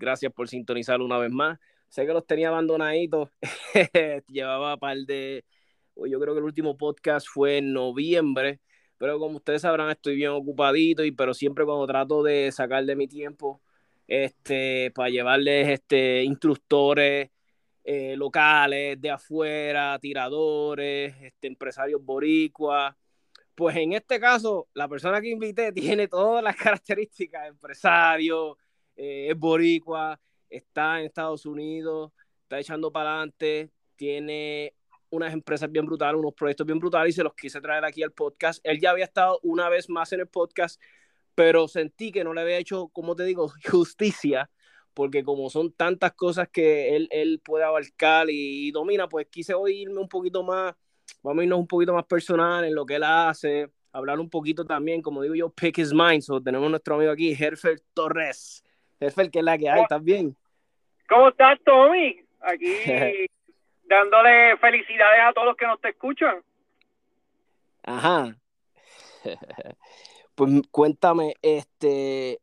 Gracias por sintonizar una vez más. Sé que los tenía abandonaditos. Llevaba par de. Yo creo que el último podcast fue en noviembre. Pero como ustedes sabrán, estoy bien ocupadito. Y, pero siempre cuando trato de sacar de mi tiempo este, para llevarles este, instructores eh, locales de afuera, tiradores, este, empresarios boricuas. Pues en este caso, la persona que invité tiene todas las características: empresario, eh, es boricua, está en Estados Unidos, está echando para adelante, tiene unas empresas bien brutales, unos proyectos bien brutales y se los quise traer aquí al podcast. Él ya había estado una vez más en el podcast, pero sentí que no le había hecho, como te digo, justicia, porque como son tantas cosas que él, él puede abarcar y, y domina, pues quise oírme un poquito más, vamos a irnos un poquito más personal en lo que él hace, hablar un poquito también, como digo yo, pick his mind. So, tenemos nuestro amigo aquí, Herfer Torres. Herfer, ¿qué es la que hay? ¿Estás bien? ¿Cómo estás, Tommy? Aquí dándole felicidades a todos los que nos te escuchan. Ajá. Pues cuéntame, este,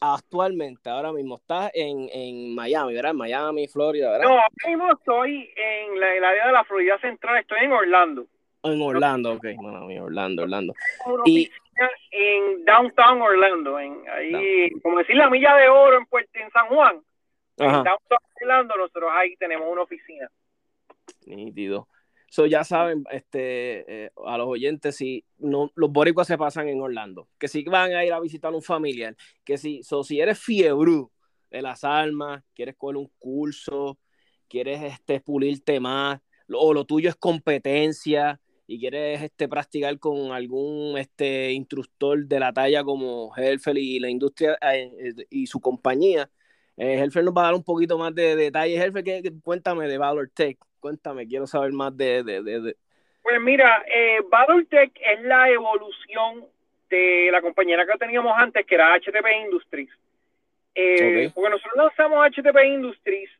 actualmente, ahora mismo, estás en, en Miami, ¿verdad? Miami, Florida, ¿verdad? No, ahora mismo estoy en la- el área de la Florida Central, estoy en Orlando. En Orlando, ok, bueno, en Orlando, Orlando. Y- en Downtown Orlando, en ahí, como decir la milla de oro en, Puerto, en San Juan. En Downtown Orlando, nosotros ahí tenemos una oficina. nítido. So, ya saben, este, eh, a los oyentes, si no, los boricuas se pasan en Orlando, que si van a ir a visitar un familiar, que si, so, si eres fiebre de las armas, quieres coger un curso, quieres este, pulirte más, lo- o lo tuyo es competencia y quieres este, practicar con algún este, instructor de la talla como Helfer y la industria eh, eh, y su compañía, eh, Helfer nos va a dar un poquito más de detalles. Helfer, ¿qué- qué- cuéntame de Valor Tech, cuéntame, quiero saber más de... de, de, de- Pues mira, eh, BattleTech es la evolución de la compañera que teníamos antes, que era HTP Industries. Porque nosotros lanzamos HTP Industries,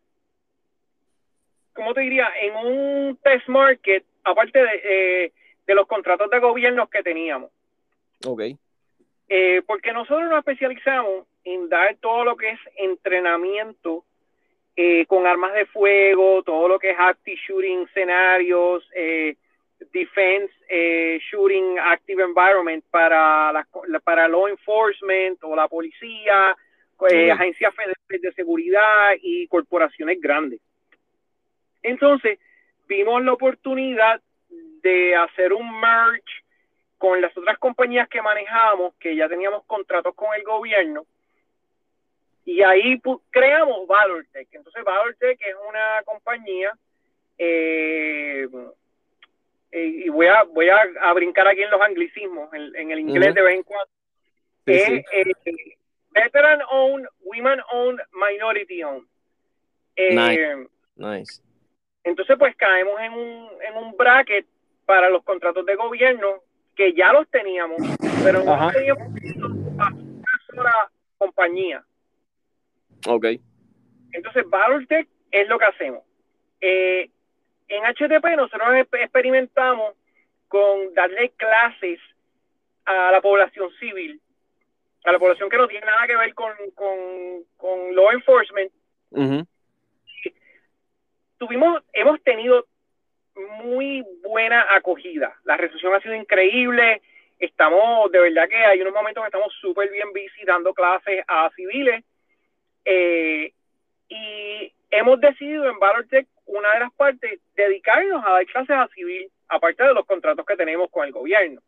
¿cómo te diría? En un test market, aparte de, eh, de los contratos de gobierno que teníamos. Ok, Eh, porque nosotros nos especializamos en dar todo lo que es entrenamiento eh, con armas de fuego, todo lo que es active shooting escenarios, eh, defense shooting active environment para, la, para law enforcement o la policía, agencias federales de seguridad y corporaciones grandes. Entonces, vimos la oportunidad de hacer un merge con las otras compañías que manejábamos, que ya teníamos contratos con el gobierno, y ahí creamos ValorTech. Entonces, ValorTech es una compañía, eh, eh, y voy a voy a, brincar aquí en los anglicismos, en, el inglés de vez en cuando. es Veteran Owned, Women Owned, Minority Owned. nice. nice. Entonces, pues caemos en un, en un bracket para los contratos de gobierno que ya los teníamos, pero no teníamos una sola compañía. Ok. Entonces, Valortech es lo que hacemos. Eh, en HTP nosotros experimentamos con darle clases a la población civil, a la población que no tiene nada que ver con, con, law enforcement. Tuvimos, hemos tenido muy buena acogida. La recepción ha sido increíble. Estamos, de verdad que hay unos momentos que estamos súper bien visitando clases a civiles. Eh, y hemos decidido en ValorTech, una de las partes, dedicarnos a dar clases a civil, aparte de los contratos que tenemos con el gobierno.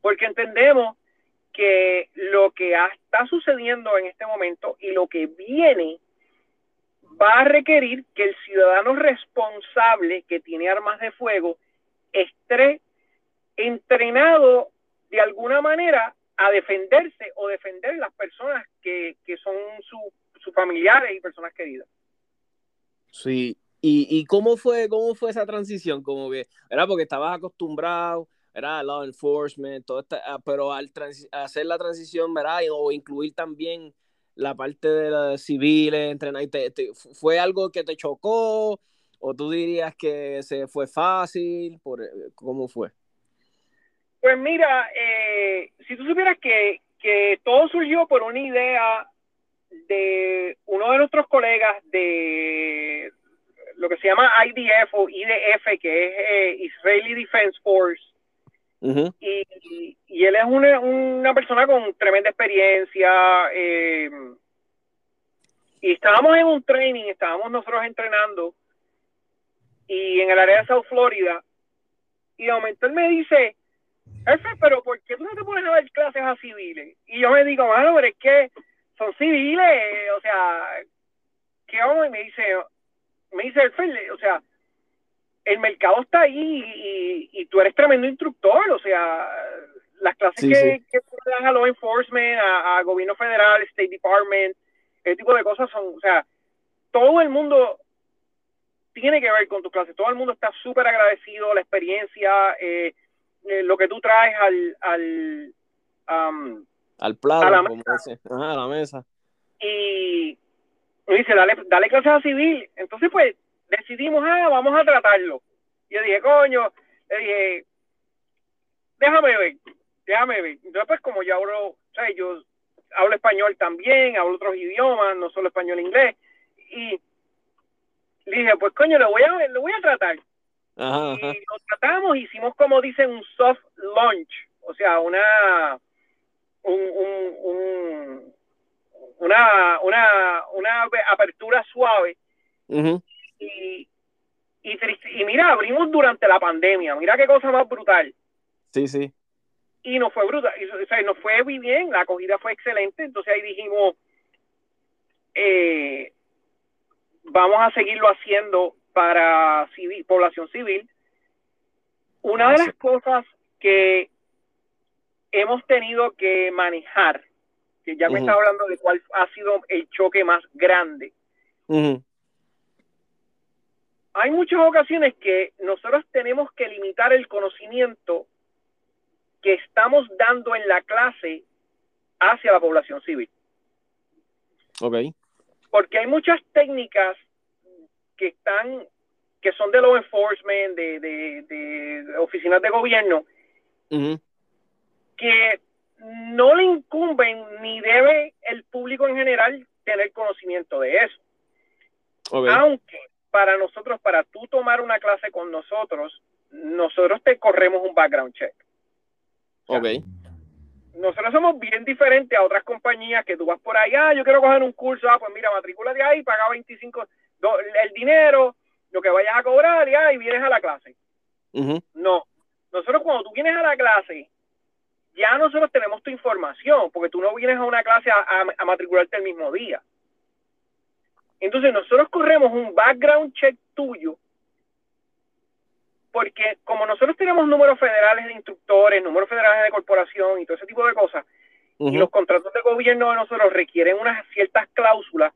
Porque entendemos que lo que está sucediendo en este momento y lo que viene va a requerir que el ciudadano responsable que tiene armas de fuego esté entrenado de alguna manera a defenderse o defender las personas que, son sus familiares y personas queridas. Sí, ¿Y, ¿Y, cómo fue cómo fue esa transición? Como que, era porque estabas acostumbrado, era law enforcement, todo ah, pero al hacer la transición, ¿verdad? O incluir también la parte de civiles, entrenar, ¿fue algo que te chocó o tú dirías que se fue fácil? Por, eh, ¿Cómo fue? Pues mira, eh, si tú supieras que, que todo surgió por una idea de uno de nuestros colegas de lo que se llama IDF o IDF, que es eh, Israeli Defense Force, y, y, él es una, una, persona con tremenda experiencia. Eh, y estábamos en un training, estábamos nosotros entrenando y en el área de South Florida. Y de momento él me dice, Efe, pero ¿por qué tú no te pones a dar clases a civiles? Y yo me digo, bueno, pero es que son civiles, o sea, ¿qué vamos? Y me dice, me dice, Efe, o sea, el mercado está ahí y, tú eres tremendo instructor, o sea, las clases que, que dan a law enforcement, a, gobierno federal, State Department, ese tipo de cosas son, o sea, todo el mundo tiene que ver con tus clases, todo el mundo está súper agradecido, la experiencia, eh, eh, lo que tú traes al, al, al plato, a la, mesa. Ajá, a la mesa. Y me dice, dale, dale clases a civil. Entonces, pues, decidimos, ah, vamos a tratarlo. Y yo dije, coño, le dije, déjame ver, déjame ver. Entonces, pues como yo hablo, o sea, yo hablo español también, hablo otros idiomas, no solo español e inglés, y le dije, pues coño, lo voy a, lo voy a tratar. y lo tratamos, hicimos como dicen un soft launch, o sea, una, un, un, un una, una, una apertura suave y, y, mira, abrimos durante la pandemia, mira qué cosa más brutal. Sí, sí. Y nos fue brutal, o sea, nos fue muy bien, la acogida fue excelente, entonces ahí dijimos, eh, vamos a seguirlo haciendo para civil, población civil. Una de las cosas que hemos tenido que manejar, que ya me está hablando de cuál ha sido el choque más grande, hay muchas ocasiones que nosotros tenemos que limitar el conocimiento que estamos dando en la clase hacia la población civil. Ok. Porque hay muchas técnicas que están, que son de law enforcement, de, de, oficinas de gobierno, que no le incumben ni debe el público en general tener conocimiento de eso. Aunque para nosotros, para tú tomar una clase con nosotros, nosotros te corremos un background check. ok. Nosotros somos bien diferentes a otras compañías que tú vas por allá, ah, yo quiero coger un curso, ah, pues mira, matrícula de ahí, paga 25, el dinero, lo que vayas a cobrar y ahí vienes a la clase. No, nosotros cuando tú vienes a la clase, ya nosotros tenemos tu información, porque tú no vienes a una clase a, a matricularte el mismo día. Entonces nosotros corremos un background check tuyo porque como nosotros tenemos números federales de instructores, números federales de corporación y todo ese tipo de cosas, y los contratos de gobierno de nosotros requieren unas ciertas cláusulas,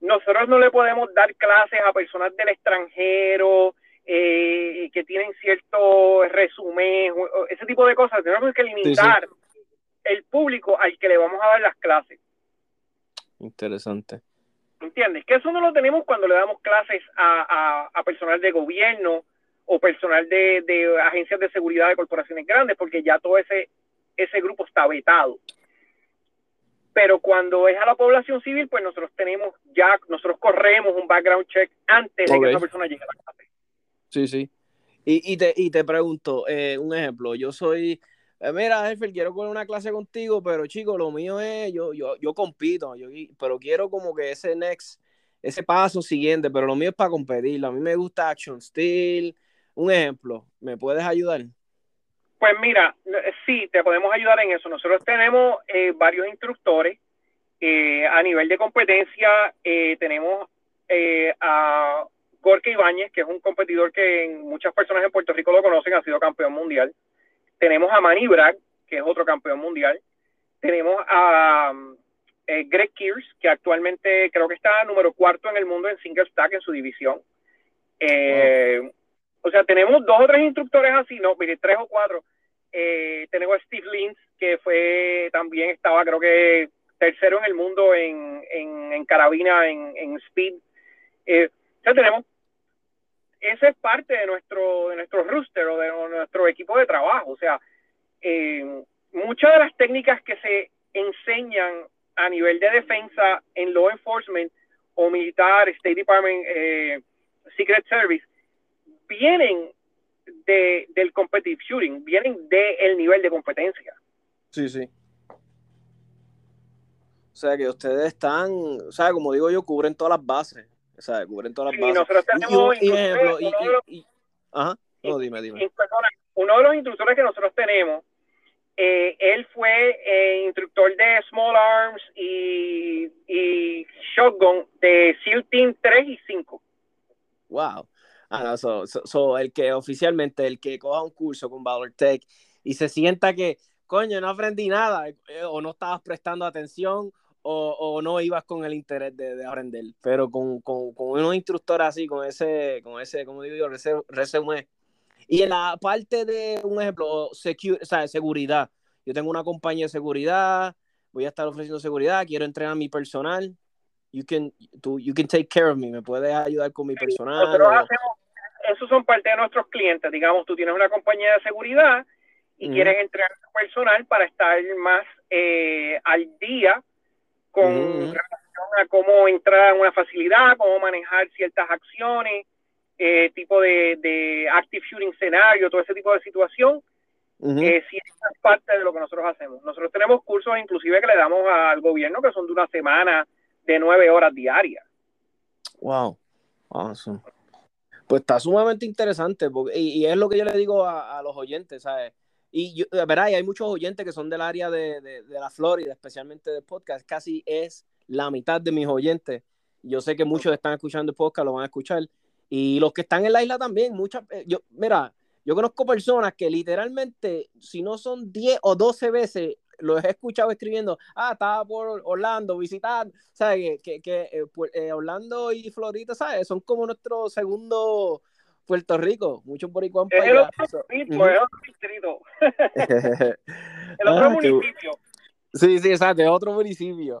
nosotros no le podemos dar clases a personas del extranjero eh, que tienen cierto resumen, ese tipo de cosas. Tenemos que limitar el público al que le vamos a dar las clases. Interesante. ¿Entiendes? Que eso no lo tenemos cuando le damos clases a, a personal de gobierno, o personal de, de agencias de seguridad de corporaciones grandes, porque ya todo ese, ese grupo está vetado. Pero cuando es a la población civil, pues nosotros tenemos ya, nosotros corremos un background check antes de que esa persona llegue a la clase. Sí, sí. Y, y, te, y te pregunto, eh, un ejemplo, yo soy, eh, mira, jefe, quiero poner una clase contigo, pero chico, lo mío es, yo, yo, yo compito, yo, pero quiero como que ese next, ese paso siguiente, pero lo mío es para competir, a mí me gusta Action Steel, un ejemplo, ¿me puedes ayudar? Pues mira, sí, te podemos ayudar en eso. Nosotros tenemos eh, varios instructores eh, a nivel de competencia. Tenemos a Gorka Ibáñez, que es un competidor que muchas personas en Puerto Rico lo conocen, ha sido campeón mundial. Tenemos a Manny Bragg, que es otro campeón mundial. Tenemos a Greg Kears, que actualmente creo que está número cuarto en el mundo en single stack en su división. O sea, tenemos dos o tres instructores así, no, mire, tres o cuatro. Eh, tenemos a Steve Lins, que fue también estaba, creo que tercero en el mundo en, en, carabina, en, speed. Eh, o sea, tenemos, esa es parte de nuestro, de nuestro rooster o de nuestro equipo de trabajo. O sea, eh, muchas de las técnicas que se enseñan a nivel de defensa en law enforcement o militar, State Department, Secret Service, vienen de, del competitive shooting, vienen del nivel de competencia. Sí, sí. O sea, que ustedes están, o sea, como digo yo, cubren todas las bases. O sea, cubren todas las bases. Nosotros tenemos y, ejemplo, y, ajá, no, dime, dime. Uno de los instructores que nosotros tenemos, eh, él fue eh, instructor de Small Arms y, y Shotgun de SEAL Team 3 y 5. Wow. Ah, so, el que oficialmente, el que coja un curso con Valor Tech y se sienta que, coño, no aprendí nada, eh, o no estabas prestando atención, o, no ibas con el interés de, aprender, pero con, con, con unos instructores así, con ese, con ese, como digo yo, resumen. Y en la parte de un ejemplo, o sea, seguridad. Yo tengo una compañía de seguridad, voy a estar ofreciendo seguridad, quiero entrenar a mi personal. You can, tú, you can take care of me, me puedes ayudar con mi personal. Nosotros hacemos, esos son parte de nuestros clientes. Digamos, tú tienes una compañía de seguridad y quieres entrenar a tu personal para estar más eh, al día con relación a cómo entrar a una facilidad, cómo manejar ciertas acciones, eh, tipo de, de active shooting escenario, todo ese tipo de situación. Eh, sí, es parte de lo que nosotros hacemos. Nosotros tenemos cursos inclusive que le damos al gobierno que son de una semana de nueve horas diarias. Wow, awesome. Pues está sumamente interesante, porque, y, es lo que yo le digo a, los oyentes, ¿sabes? Y yo, verá, y hay muchos oyentes que son del área de, de, la Florida, especialmente de podcast, casi es la mitad de mis oyentes. Yo sé que muchos están escuchando el podcast, lo van a escuchar. Y los que están en la isla también, muchas, eh, yo, mira, yo conozco personas que literalmente, si no son 10 o 12 veces lo he escuchado escribiendo, ah, estaba por Orlando, visitar, ¿sabes? Que, que, eh, pues, eh, Orlando y Florida, ¿sabes? Son como nuestro segundo Puerto Rico, muchos boricuas Es el otro es otro distrito. el otro ah, municipio. Sí, sí, exacto, es otro municipio.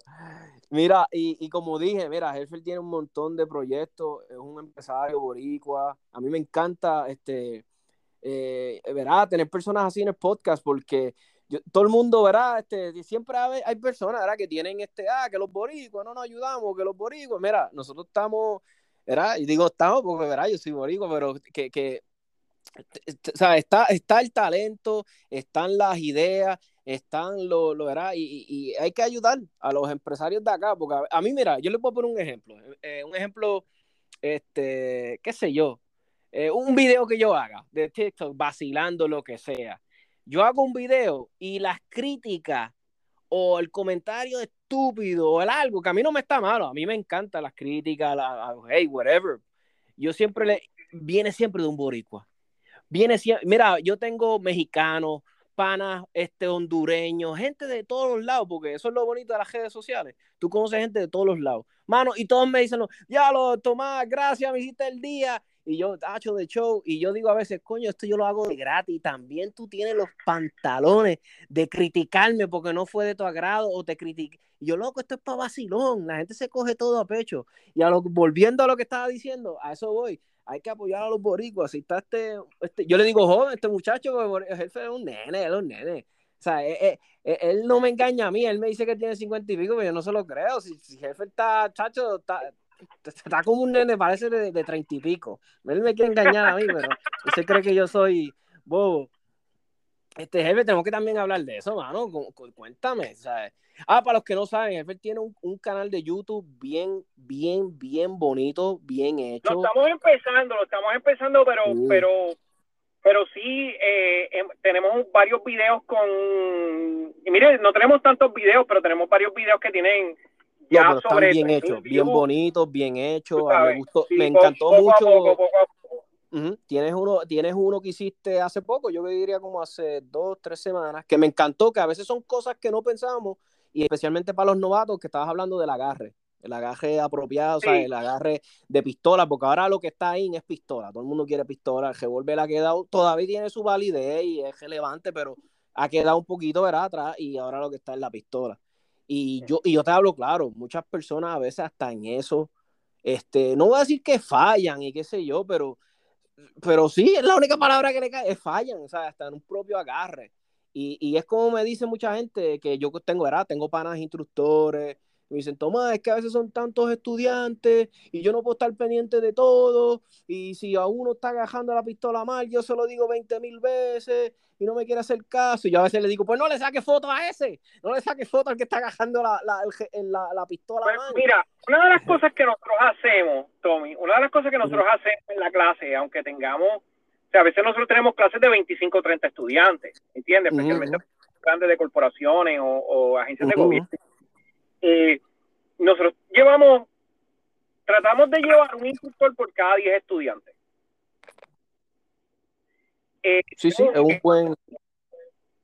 Mira, y, y como dije, mira, Helfer tiene un montón de proyectos, es un empresario boricua. A mí me encanta, este, eh, verá, tener personas así en el podcast porque todo el mundo, ¿verdad? Este, siempre hay, personas, ¿verdad? Que tienen este, ah, que los boricuas no nos ayudamos, que los boricuas, mira, nosotros estamos, ¿verdad? Y digo estamos porque, ¿verdad? Yo soy boricua, pero que, que o sea, está, está el talento, están las ideas, están lo, lo ¿verdad? Y, y, hay que ayudar a los empresarios de acá, porque a, mí, mira, yo les puedo poner un ejemplo, eh, un ejemplo, este, qué sé yo, eh, un video que yo haga de TikTok, vacilando lo que sea. Yo hago un video y las críticas o el comentario estúpido o el algo que a mí no me está malo, a mí me encantan las críticas, la, hey, whatever. Yo siempre le, viene siempre de un boricua. Viene siempre, mira, yo tengo mexicanos, panas, este, hondureños, gente de todos los lados, porque eso es lo bonito de las redes sociales. Tú conoces gente de todos los lados. Mano, y todos me dicen, ya lo, Tomás, gracias, me hiciste el día y yo tacho de show y yo digo a veces, coño, esto yo lo hago de gratis, también tú tienes los pantalones de criticarme porque no fue de tu agrado o te critiqué. Yo, loco, esto es para vacilón, la gente se coge todo a pecho. Y a lo, volviendo a lo que estaba diciendo, a eso voy, hay que apoyar a los boricuas. Si está este, este yo le digo joven, este muchacho, el jefe es un nene, es un nene. O sea, él, e, e, él, no me engaña a mí, él me dice que tiene cincuenta y pico, pero yo no se lo creo. Si, si jefe está, chacho, está, está como un nene, parece de treinta y pico. Él me quiere engañar a mí, pero usted cree que yo soy bobo. Este jefe, tenemos que también hablar de eso, mano. Cuéntame, ¿sabes? Ah, para los que no saben, jefe tiene un, canal de YouTube bien, bien, bien bonito, bien hecho. Lo estamos empezando, lo estamos empezando, pero, pero, pero sí, eh, em, tenemos varios videos con. Y mire, no tenemos tantos videos, pero tenemos varios videos que tienen ya sobre bien hechos, bien bonitos, bien hechos. Me gustó, me encantó mucho. Tienes uno, tienes uno que hiciste hace poco, yo diría como hace dos, tres semanas, que me encantó, que a veces son cosas que no pensábamos, y especialmente para los novatos, que estabas hablando del agarre, el agarre apropiado, o sea, el agarre de pistola, porque ahora lo que está ahí es pistola, todo el mundo quiere pistola, el revólver ha quedado, todavía tiene su validez y es relevante, pero ha quedado un poquito, ¿verdad? Atrás, y ahora lo que está es la pistola. Y yo, y yo te hablo claro, muchas personas a veces hasta en eso, este, no voy a decir que fallan y qué sé yo, pero, pero sí, es la única palabra que le cae, es fallan, o sea, hasta en un propio agarre. Y, y es como me dice mucha gente que yo tengo, ¿verdad? Tengo panas instructores, me dicen, Tomás, es que a veces son tantos estudiantes y yo no puedo estar pendiente de todo. Y si a uno está agajando la pistola mal, yo se lo digo 20 mil veces y no me quiere hacer caso. Y yo a veces le digo, pues no le saque foto a ese, no le saque foto al que está agajando la, la, la, pistola pues, mal. Mira, una de las cosas que nosotros hacemos, Tommy, una de las cosas que nosotros hacemos en la clase, aunque tengamos, o sea, a veces nosotros tenemos clases de 25 o 30 estudiantes, ¿entiendes? Especialmente grandes de corporaciones o, agencias de gobierno eh, nosotros llevamos, tratamos de llevar un instructor por cada 10 estudiantes. Eh, sí, sí, es un buen.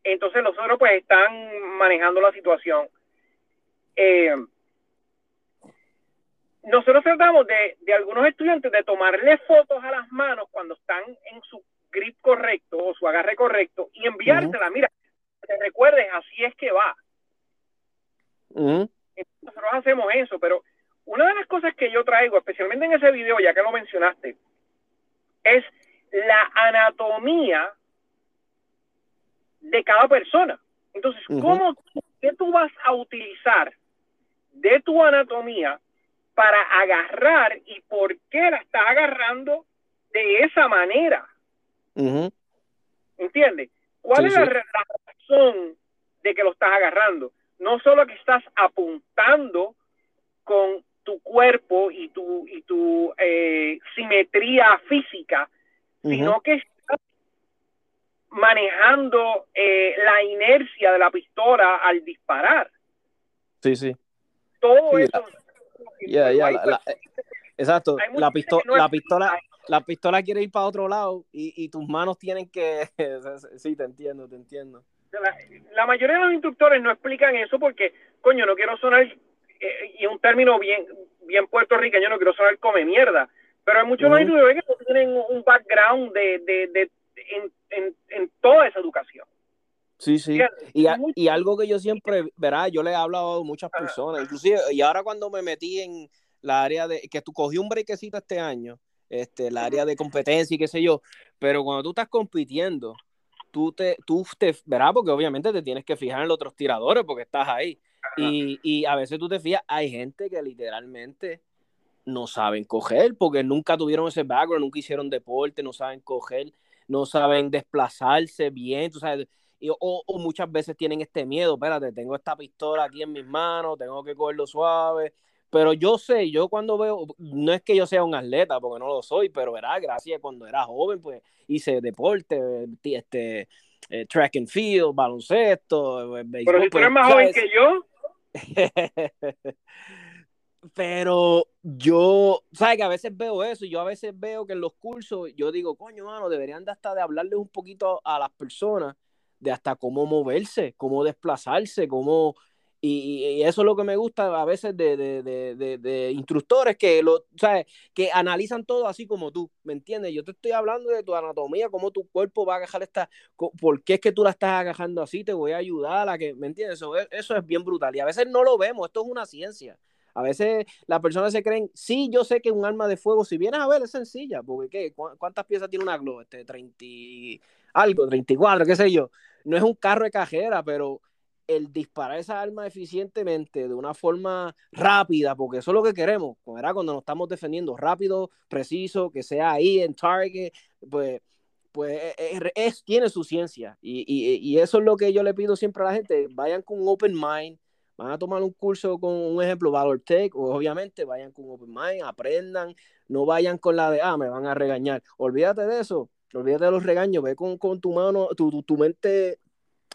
Entonces, nosotros pues están manejando la situación. Eh, nosotros tratamos de, de algunos estudiantes de tomarle fotos a las manos cuando están en su grip correcto o su agarre correcto y enviársela. Mira, te recuerdes, así es que va nosotros hacemos eso, pero una de las cosas que yo traigo, especialmente en ese video, ya que lo mencionaste, es la anatomía de cada persona. Entonces, ¿cómo ¿qué tú vas a utilizar de tu anatomía para agarrar y por qué la estás agarrando de esa manera? ¿Entiendes? ¿Cuál es La, razón de que lo estás agarrando? No solo que estás apuntando con tu cuerpo y tu, y tu eh, simetría física, sino que estás manejando eh, la inercia de la pistola al disparar. Sí, sí. Todo eso. exacto. La, pistola, la pistola, la pistola quiere ir para otro lado y, y tus manos tienen que. sí, te entiendo, te entiendo la, mayoría de los instructores no explican eso porque, coño, no quiero sonar, eh, y un término bien, bien puertorriqueño, no quiero sonar come mierda, pero hay muchos instructores que tienen un background de, de, de en, en, toda esa educación. Sí, sí. Y, y, algo que yo siempre, verá, yo le he hablado a muchas personas, inclusive, y ahora cuando me metí en la área de, que tú cogí un brequecito este año, este, el área de competencia y qué sé yo, pero cuando tú estás compitiendo, tú te, tú te verás, porque obviamente te tienes que fijar en los otros tiradores porque estás ahí. Y, y, a veces tú te fijas, hay gente que literalmente no saben coger porque nunca tuvieron ese background, nunca hicieron deporte, no saben coger, no saben desplazarse bien, tú sabes. Y, o, o, muchas veces tienen este miedo, espérate, tengo esta pistola aquí en mis manos, tengo que cogerlo suave, pero yo sé, yo cuando veo, no es que yo sea un atleta, porque no lo soy, pero verá, gracias, cuando era joven, pues hice deporte, este, eh, track and field, baloncesto, eh, Pero si tú eres pues, más joven que yo. pero yo, ¿sabes? Que a veces veo eso, yo a veces veo que en los cursos, yo digo, coño, mano, deberían de hasta de hablarles un poquito a las personas de hasta cómo moverse, cómo desplazarse, cómo y, eso es lo que me gusta a veces de, de, de, de instructores que, lo, ¿sabes? que analizan todo así como tú, ¿me entiendes? Yo te estoy hablando de tu anatomía, cómo tu cuerpo va a agajar esta, por qué es que tú la estás agajando así, te voy a ayudar a que, ¿me entiendes? Eso, eso es bien brutal y a veces no lo vemos, esto es una ciencia. A veces las personas se creen, sí, yo sé que un arma de fuego, si vienes a ver, es sencilla, porque ¿qué? ¿cuántas piezas tiene una globo? Este, 30 algo, 34, qué sé yo. No es un carro de cajera, pero el disparar esa arma eficientemente de una forma rápida, porque eso es lo que queremos, cuando nos estamos defendiendo rápido, preciso, que sea ahí en target, pues, pues e, e, es, tiene su ciencia. Y, y, eso es lo que yo le pido siempre a la gente, vayan con un open mind, van a tomar un curso con un ejemplo, Valor Tech, o obviamente vayan con open mind, aprendan, no vayan con la de, ah, me van a regañar. Olvídate de eso, olvídate de los regaños, ve con, con tu mano, tu, tu mente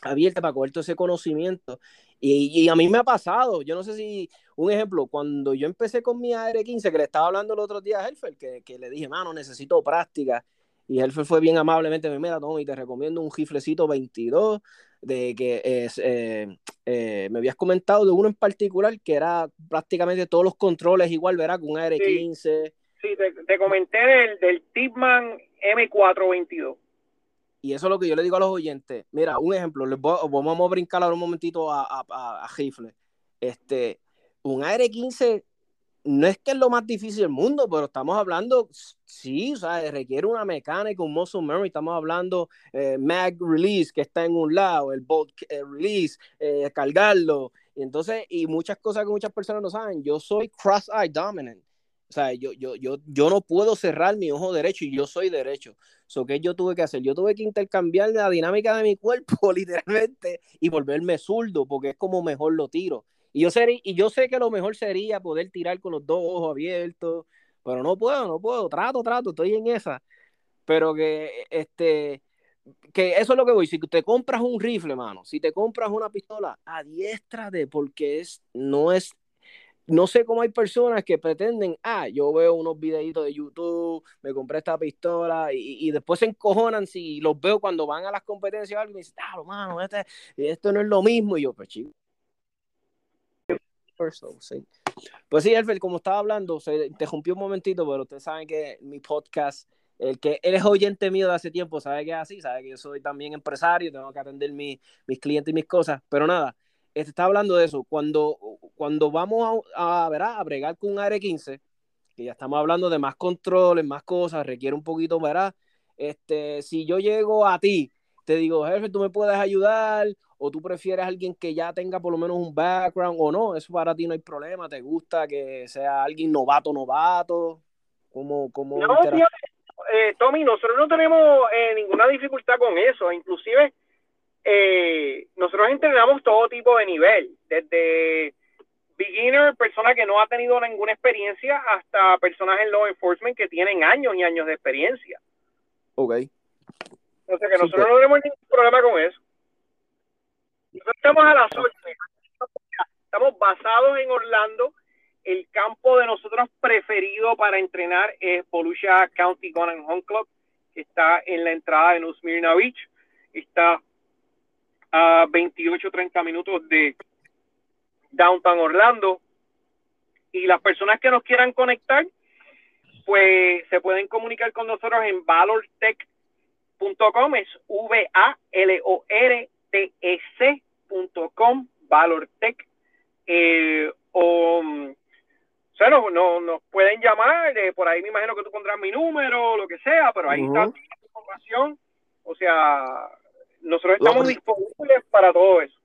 abierta para coger todo ese conocimiento. Y, a mí me ha pasado, yo no sé si, un ejemplo, cuando yo empecé con mi AR-15, que le estaba hablando el otro día a Helfer, que, que le dije, mano, necesito práctica. Y Helfer fue bien amablemente, me mira, Tommy, te recomiendo un riflecito 22, de que es, eh, eh, me habías comentado de uno en particular que era prácticamente todos los controles igual, ¿verdad? Con un AR-15. Sí, te, comenté del, del Tipman M422. Y eso es lo que yo le digo a los oyentes. Mira, un ejemplo, les vamos a brincar ahora un momentito a, a, a, rifle. Este, un AR-15 no es que es lo más difícil del mundo, pero estamos hablando, sí, o sea, requiere una mecánica, un muscle memory, estamos hablando eh, mag release que está en un lado, el bolt eh, release, eh, cargarlo, y entonces, y muchas cosas que muchas personas no saben, yo soy cross-eye dominant, o sea, yo, yo, yo, yo no puedo cerrar mi ojo derecho y yo soy derecho. So, ¿Qué yo tuve que hacer? Yo tuve que intercambiar la dinámica de mi cuerpo, literalmente, y volverme zurdo, porque es como mejor lo tiro. Y yo, sé, y yo sé que lo mejor sería poder tirar con los dos ojos abiertos, pero no puedo, no puedo. Trato, trato, estoy en esa. Pero que, este, que eso es lo que voy. Si te compras un rifle, mano, si te compras una pistola, de porque es, no es no sé cómo hay personas que pretenden, ah, yo veo unos videitos de YouTube, me compré esta pistola y, después se encojonan si los veo cuando van a las competencias o algo y dicen, ah, mano, este, esto no es lo mismo. Y yo, pues chico. Pues sí, Elfer, como estaba hablando, se interrumpió un momentito, pero ustedes saben que mi podcast, el que él es oyente mío de hace tiempo, sabe que es así, sabe que yo soy también empresario, tengo que atender mis clientes y mis cosas, pero nada, este, está hablando de eso. Cuando, cuando vamos a, a, a bregar con un AR-15, que ya estamos hablando de más controles, más cosas, requiere un poquito, ¿verdad? Este, si yo llego a ti, te digo, jefe, tú me puedes ayudar, o tú prefieres a alguien que ya tenga por lo menos un background, o no, eso para ti no hay problema, te gusta que sea alguien novato, novato, como... como no, eh, Tommy, nosotros no tenemos eh, ninguna dificultad con eso, inclusive eh, nosotros entrenamos todo tipo de nivel, desde beginner, persona que no ha tenido ninguna experiencia, hasta personas en law enforcement que tienen años y años de experiencia. Ok. O sea que nosotros no tenemos ningún problema con eso. Nosotros estamos a la suerte. Estamos basados en Orlando. El campo de nosotros preferido para entrenar es Volusia County Gun and Home Club, que está en la entrada de New Smyrna Beach. Está a 28 30 minutos de Downtown Orlando. Y las personas que nos quieran conectar, pues se pueden comunicar con nosotros en valortech.com, es V-A-L-O-R-T-E-C.com, valortech. Eh, o, o sea, no, no, nos pueden llamar, eh, por ahí me imagino que tú pondrás mi número, lo que sea, pero ahí está la información. O sea, nosotros estamos disponibles para todo eso.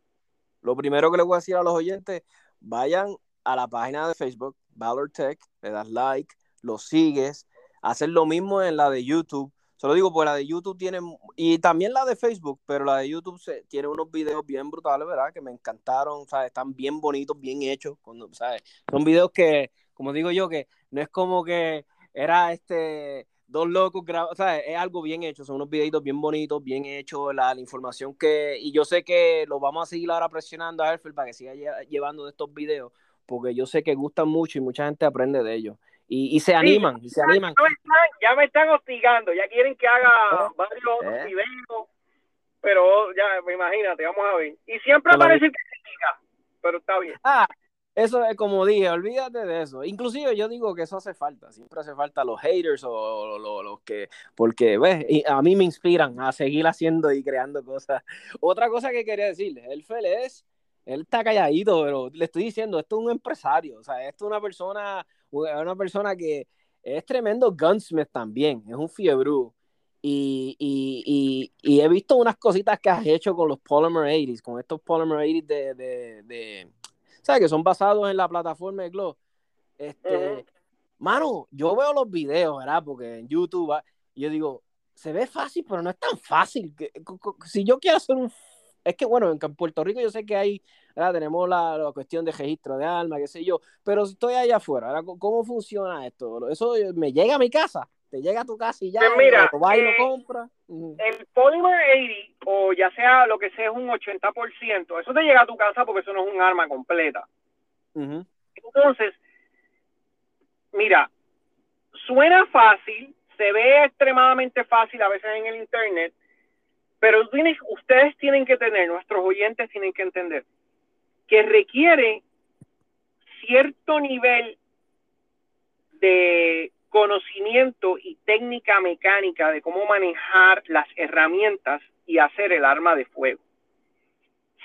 Lo primero que les voy a decir a los oyentes, vayan a la página de Facebook, Valor Tech, le das like, lo sigues, haces lo mismo en la de YouTube, Solo digo, pues la de YouTube tiene, y también la de Facebook, pero la de YouTube se, tiene unos videos bien brutales, ¿verdad? Que me encantaron, ¿sabes? Están bien bonitos, bien hechos, cuando, ¿sabes? Son videos que, como digo yo, que no es como que era este dos locos grabados, ¿sabes? Es algo bien hecho, son unos videitos bien bonitos, bien hechos, la, la, información que, y yo sé que lo vamos a seguir ahora presionando a Herfeld para que siga llevando de estos videos, porque yo sé que gustan mucho y mucha gente aprende de ellos y, y se animan, y se animan. Ya me, están, ya me están hostigando, ya quieren que haga eh, varios otros eh. videos, pero ya, imagínate, vamos a ver. Y siempre aparece que critica, pero está bien. Ah, eso es como dije, olvídate de eso. Inclusive yo digo que eso hace falta, siempre hace falta los haters o los, que, porque, ves, a mí me inspiran a seguir haciendo y creando cosas. Otra cosa que quería decirles, el Fele es, él está calladito, pero le estoy diciendo, esto es un empresario, o sea, esto es una persona una persona que es tremendo gunsmith también, es un fiebre. Y, y, he visto unas cositas que has hecho con los Polymer 80s, con estos Polymer 80s de, de, de ¿sabes? Que son basados en la plataforma de Glow. Este, mano, yo veo los videos, ¿verdad? Porque en YouTube, yo digo, se ve fácil, pero no es tan fácil. Si yo quiero hacer un es que bueno, en Puerto Rico yo sé que hay, tenemos la, cuestión de registro de armas, qué sé yo, pero si estoy allá afuera, ¿cómo funciona esto? Eso me llega a mi casa, te llega a tu casa y ya, pues mira, lo vas y lo eh, compras. El Polymer 80, o ya sea lo que sea, es un 80%, eso te llega a tu casa porque eso no es un arma completa. Entonces, mira, suena fácil, se ve extremadamente fácil a veces en el internet, pero ustedes tienen que tener, nuestros oyentes tienen que entender, que requiere cierto nivel de conocimiento y técnica mecánica de cómo manejar las herramientas y hacer el arma de fuego.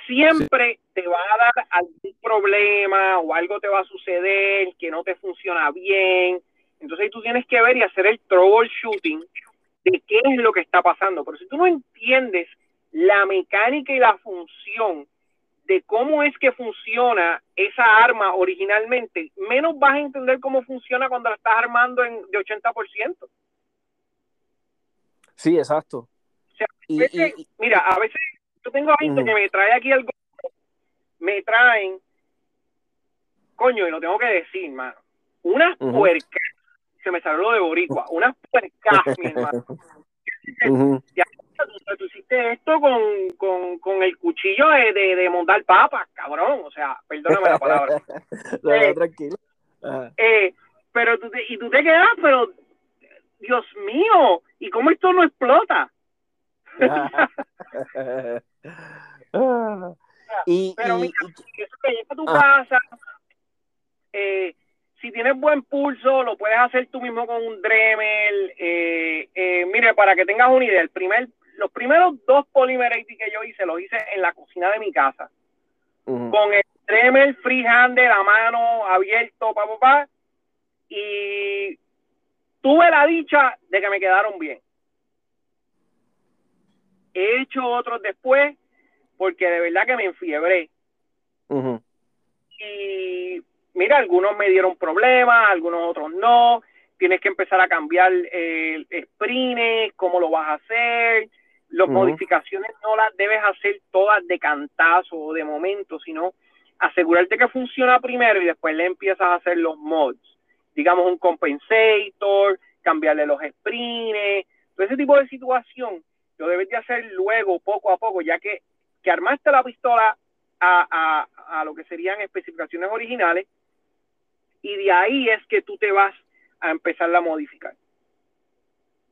Siempre te va a dar algún problema o algo te va a suceder que no te funciona bien. Entonces tú tienes que ver y hacer el troubleshooting de qué es lo que está pasando. Pero si tú no entiendes la mecánica y la función de cómo es que funciona esa arma originalmente, menos vas a entender cómo funciona cuando la estás armando en, de 80%. Sí, exacto. mira, a veces yo tengo visto que me trae aquí algo, me traen, coño, y lo tengo que decir, mano, unas puercas se me salió lo de boricua, unas puercas, mi hermano. ya, tú, hiciste esto con, con, con el cuchillo de, de, de, montar papas, cabrón, o sea, perdóname la palabra. eh, tranquilo. Eh, pero tú te, y tú te quedas, pero, Dios mío, ¿y cómo esto no explota? y, pero y, mira, eso que llega a tu casa, eh, si tienes buen pulso, lo puedes hacer tú mismo con un Dremel. Eh, eh, mire, para que tengas una idea, el primer, los primeros dos Polymer que yo hice, los hice en la cocina de mi casa. Con el Dremel freehander a mano, abierto, pa, pa, pa. Y tuve la dicha de que me quedaron bien. He hecho otros después porque de verdad que me enfiebré. Y mira, algunos me dieron problemas, algunos otros no, tienes que empezar a cambiar el sprint, cómo lo vas a hacer, las modificaciones no las debes hacer todas de cantazo o de momento, sino asegurarte que funciona primero y después le empiezas a hacer los mods, digamos un compensator, cambiarle los sprints, todo ese tipo de situación lo debes de hacer luego, poco a poco, ya que, que armaste la pistola a, a, a lo que serían especificaciones originales, y de ahí es que tú te vas a empezar a modificar.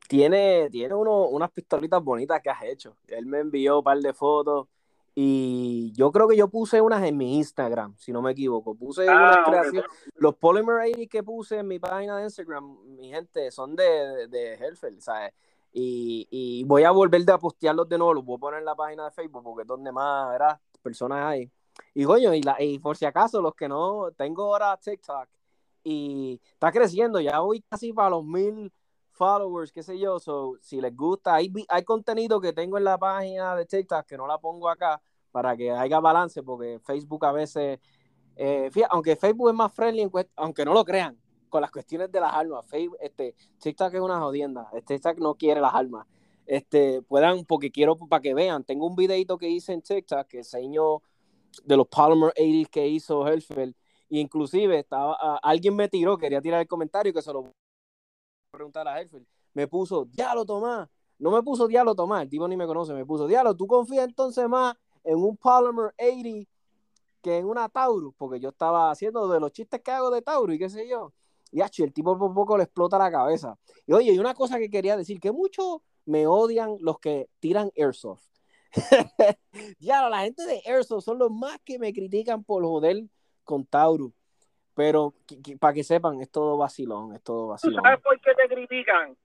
Tiene, tiene uno, unas pistolitas bonitas que has hecho. Él me envió un par de fotos y yo creo que yo puse unas en mi Instagram, si no me equivoco. Puse ah, unas creaciones. Los Polymer 80 que puse en mi página de Instagram, mi gente, son de, de Herfeld, ¿sabes? Y, y, voy a volver a postearlos de nuevo, los voy a poner en la página de Facebook porque es donde más, ¿verdad? Personas hay. Y coño, y, la, y por si acaso, los que no, tengo ahora TikTok, y está creciendo, ya voy casi para los mil followers, qué sé yo, so, si les gusta, hay, hay contenido que tengo en la página de TikTok que no la pongo acá para que haya balance, porque Facebook a veces, eh, fíjate, aunque Facebook es más friendly, aunque no lo crean, con las cuestiones de las armas. Facebook, este, TikTok es una jodienda. Este TikTok no quiere las armas. Este, puedan, porque quiero para que vean. Tengo un videito que hice en TikTok que enseñó de los Polymer 80 que hizo Helfeld. Y inclusive estaba, alguien me tiró, quería tirar el comentario que se lo preguntar a Helfeld. Me puso, diablo Tomás. No me puso diablo Tomás, el tipo ni me conoce. Me puso, diablo, ¿tú confías entonces más en un Polymer 80 que en una Taurus? Porque yo estaba haciendo de los chistes que hago de Taurus y qué sé yo. Y el tipo por poco le explota la cabeza. Y oye, y una cosa que quería decir, que muchos me odian los que tiran Airsoft. ya, la gente de Airsoft son los más que me critican por joder con Taurus. Pero para que sepan, es todo vacilón, es todo vacilón. ¿Tú sabes por qué te critican?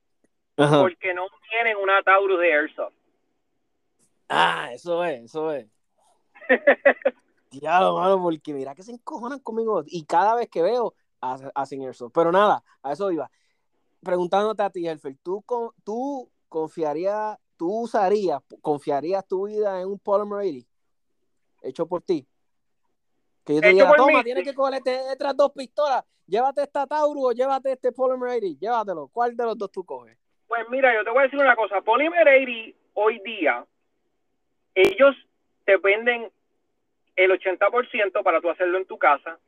Porque no tienen una Taurus de Airsoft. Ah, eso es, eso es. Diablo, mano, porque mira que se encojonan conmigo. Y cada vez que veo, hacen Airsoft. Pero nada, a eso iba. Preguntándote a ti, Helfer, ¿tú, tú confiarías, tú usarías, confiarías tu vida en un Polymer 80 hecho por ti? Que yo te diga, toma, tienes que coger este, estas dos pistolas, llévate esta Taurus o llévate este Polymer 80, llévatelo. ¿Cuál de los dos tú coges? Pues mira, yo te voy a decir una cosa, Polymer 80 hoy día, ellos te venden el 80% para tú hacerlo en tu casa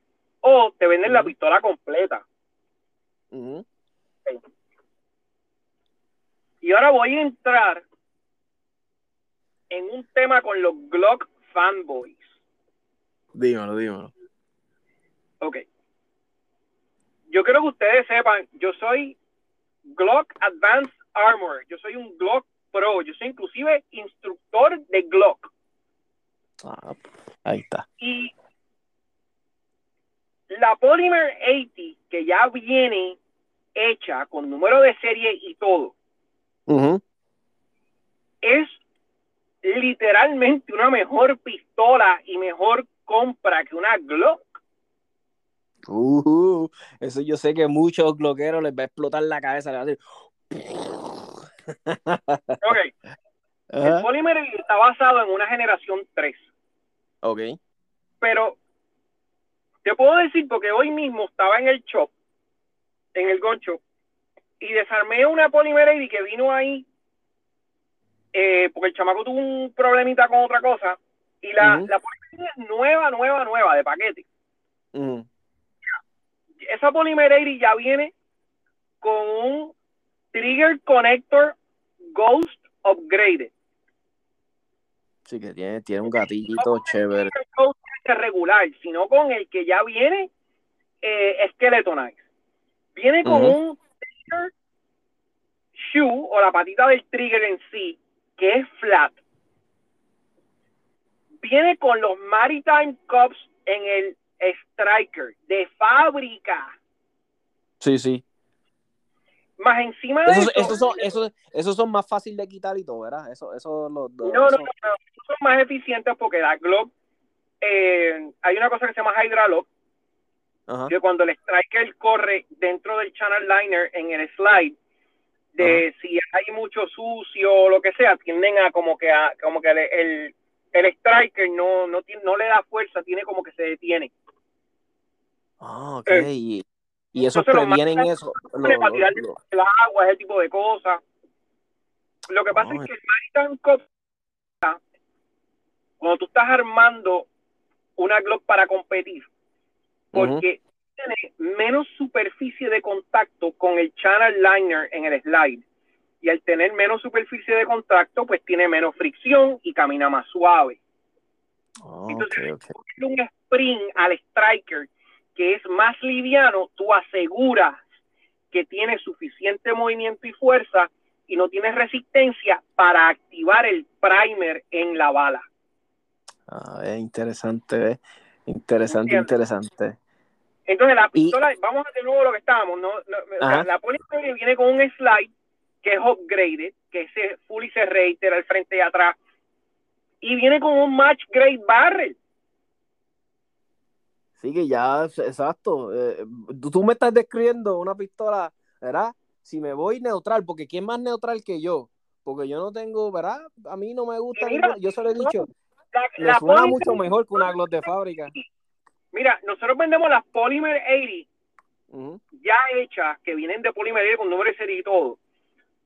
o te venden la pistola completa. Y ahora voy a entrar en un tema con los Glock fanboys. Dímelo, dímelo. Ok. Yo quiero que ustedes sepan, yo soy Glock Advanced Armor, yo soy un Glock Pro, yo soy inclusive instructor de Glock. Ah, ahí está. Y la Polymer 80, que ya viene hecha con número de serie y todo, es literalmente una mejor pistola y mejor compra que una Glock. Uh, eso yo sé que muchos gloqueros les va a explotar la cabeza. Le ok. El Polymer está basado en una generación 3. Ok. Pero te puedo decir porque hoy mismo estaba en el shop, en el goncho, y desarmé una Polymer y que vino ahí eh, porque el chamaco tuvo un problemita con otra cosa y la, la Polymer es nueva, nueva, nueva de paquete. Esa Polymer ya viene con un Trigger Connector Ghost Upgraded. Sí, que tiene, tiene un gatillito chévere. No regular, sino con el que ya viene eh, Skeletonize. Viene con un trigger shoe o la patita del trigger en sí, que es flat. Viene con los Maritime Cups en el Striker de fábrica. Sí, sí. Más encima de eso. Esos son, esos, son más fáciles de quitar y todo, ¿verdad? Eso, eso los No, no, no, son más eficientes porque la Glock, eh, hay una cosa que se llama Hydra Lock, que cuando el striker corre dentro del channel liner en el slide, de si hay mucho sucio o lo que sea, tienden a como que a, como que el, el, striker no, no, no le da fuerza, tiene como que se detiene. Ah, ok. Eh, y eso previenen eso. el agua, ese tipo de cosas. Lo que pasa es que el Maritime Cup, cuando tú estás armando una Glock para competir, porque tiene menos superficie de contacto con el channel liner en el slide. Y al tener menos superficie de contacto, pues tiene menos fricción y camina más suave. Oh, Entonces, un sprint al striker que es más liviano, tú aseguras que tiene suficiente movimiento y fuerza y no tienes resistencia para activar el primer en la bala. Ah, es interesante, interesante, interesante. Entonces la pistola, vamos a de nuevo lo que estábamos, ¿no? la, la viene con un slide que es upgraded, que es fully serrated al frente y atrás, y viene con un match grade barrel. Sí, que ya, exacto. Eh, tú me estás describiendo una pistola, ¿verdad? Si me voy neutral, porque ¿quién más neutral que yo? Porque yo no tengo, ¿verdad? A mí no me gusta, yo se lo he dicho, me suena mucho mejor que una Glock de fábrica. Mira, nosotros vendemos las Polymer 80 Ujú, ya hechas que vienen de Polymer con número de serie y todo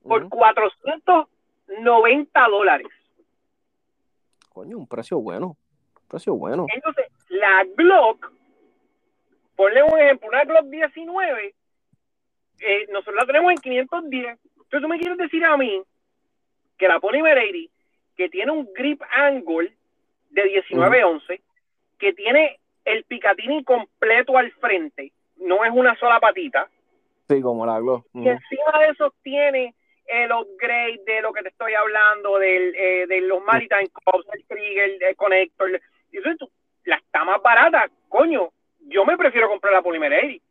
por ujú. 490 dólares. Coño, un precio bueno. Un precio bueno. Entonces, la Glock, ponle un ejemplo, una Glock 19, eh, nosotros la tenemos en 510. Entonces, tú me quieres decir a mí que la Polymer 80, que tiene un grip angle de 19-11, que tiene el Picatinny completo al frente, no es una sola patita, Sí, como la Glock. y encima de eso tiene el upgrade de lo que te estoy hablando, del, eh, de los Maritime Cups, el trigger, el connector. Y eso tú, la está más barata, coño. Yo me prefiero comprar la Polymer 80.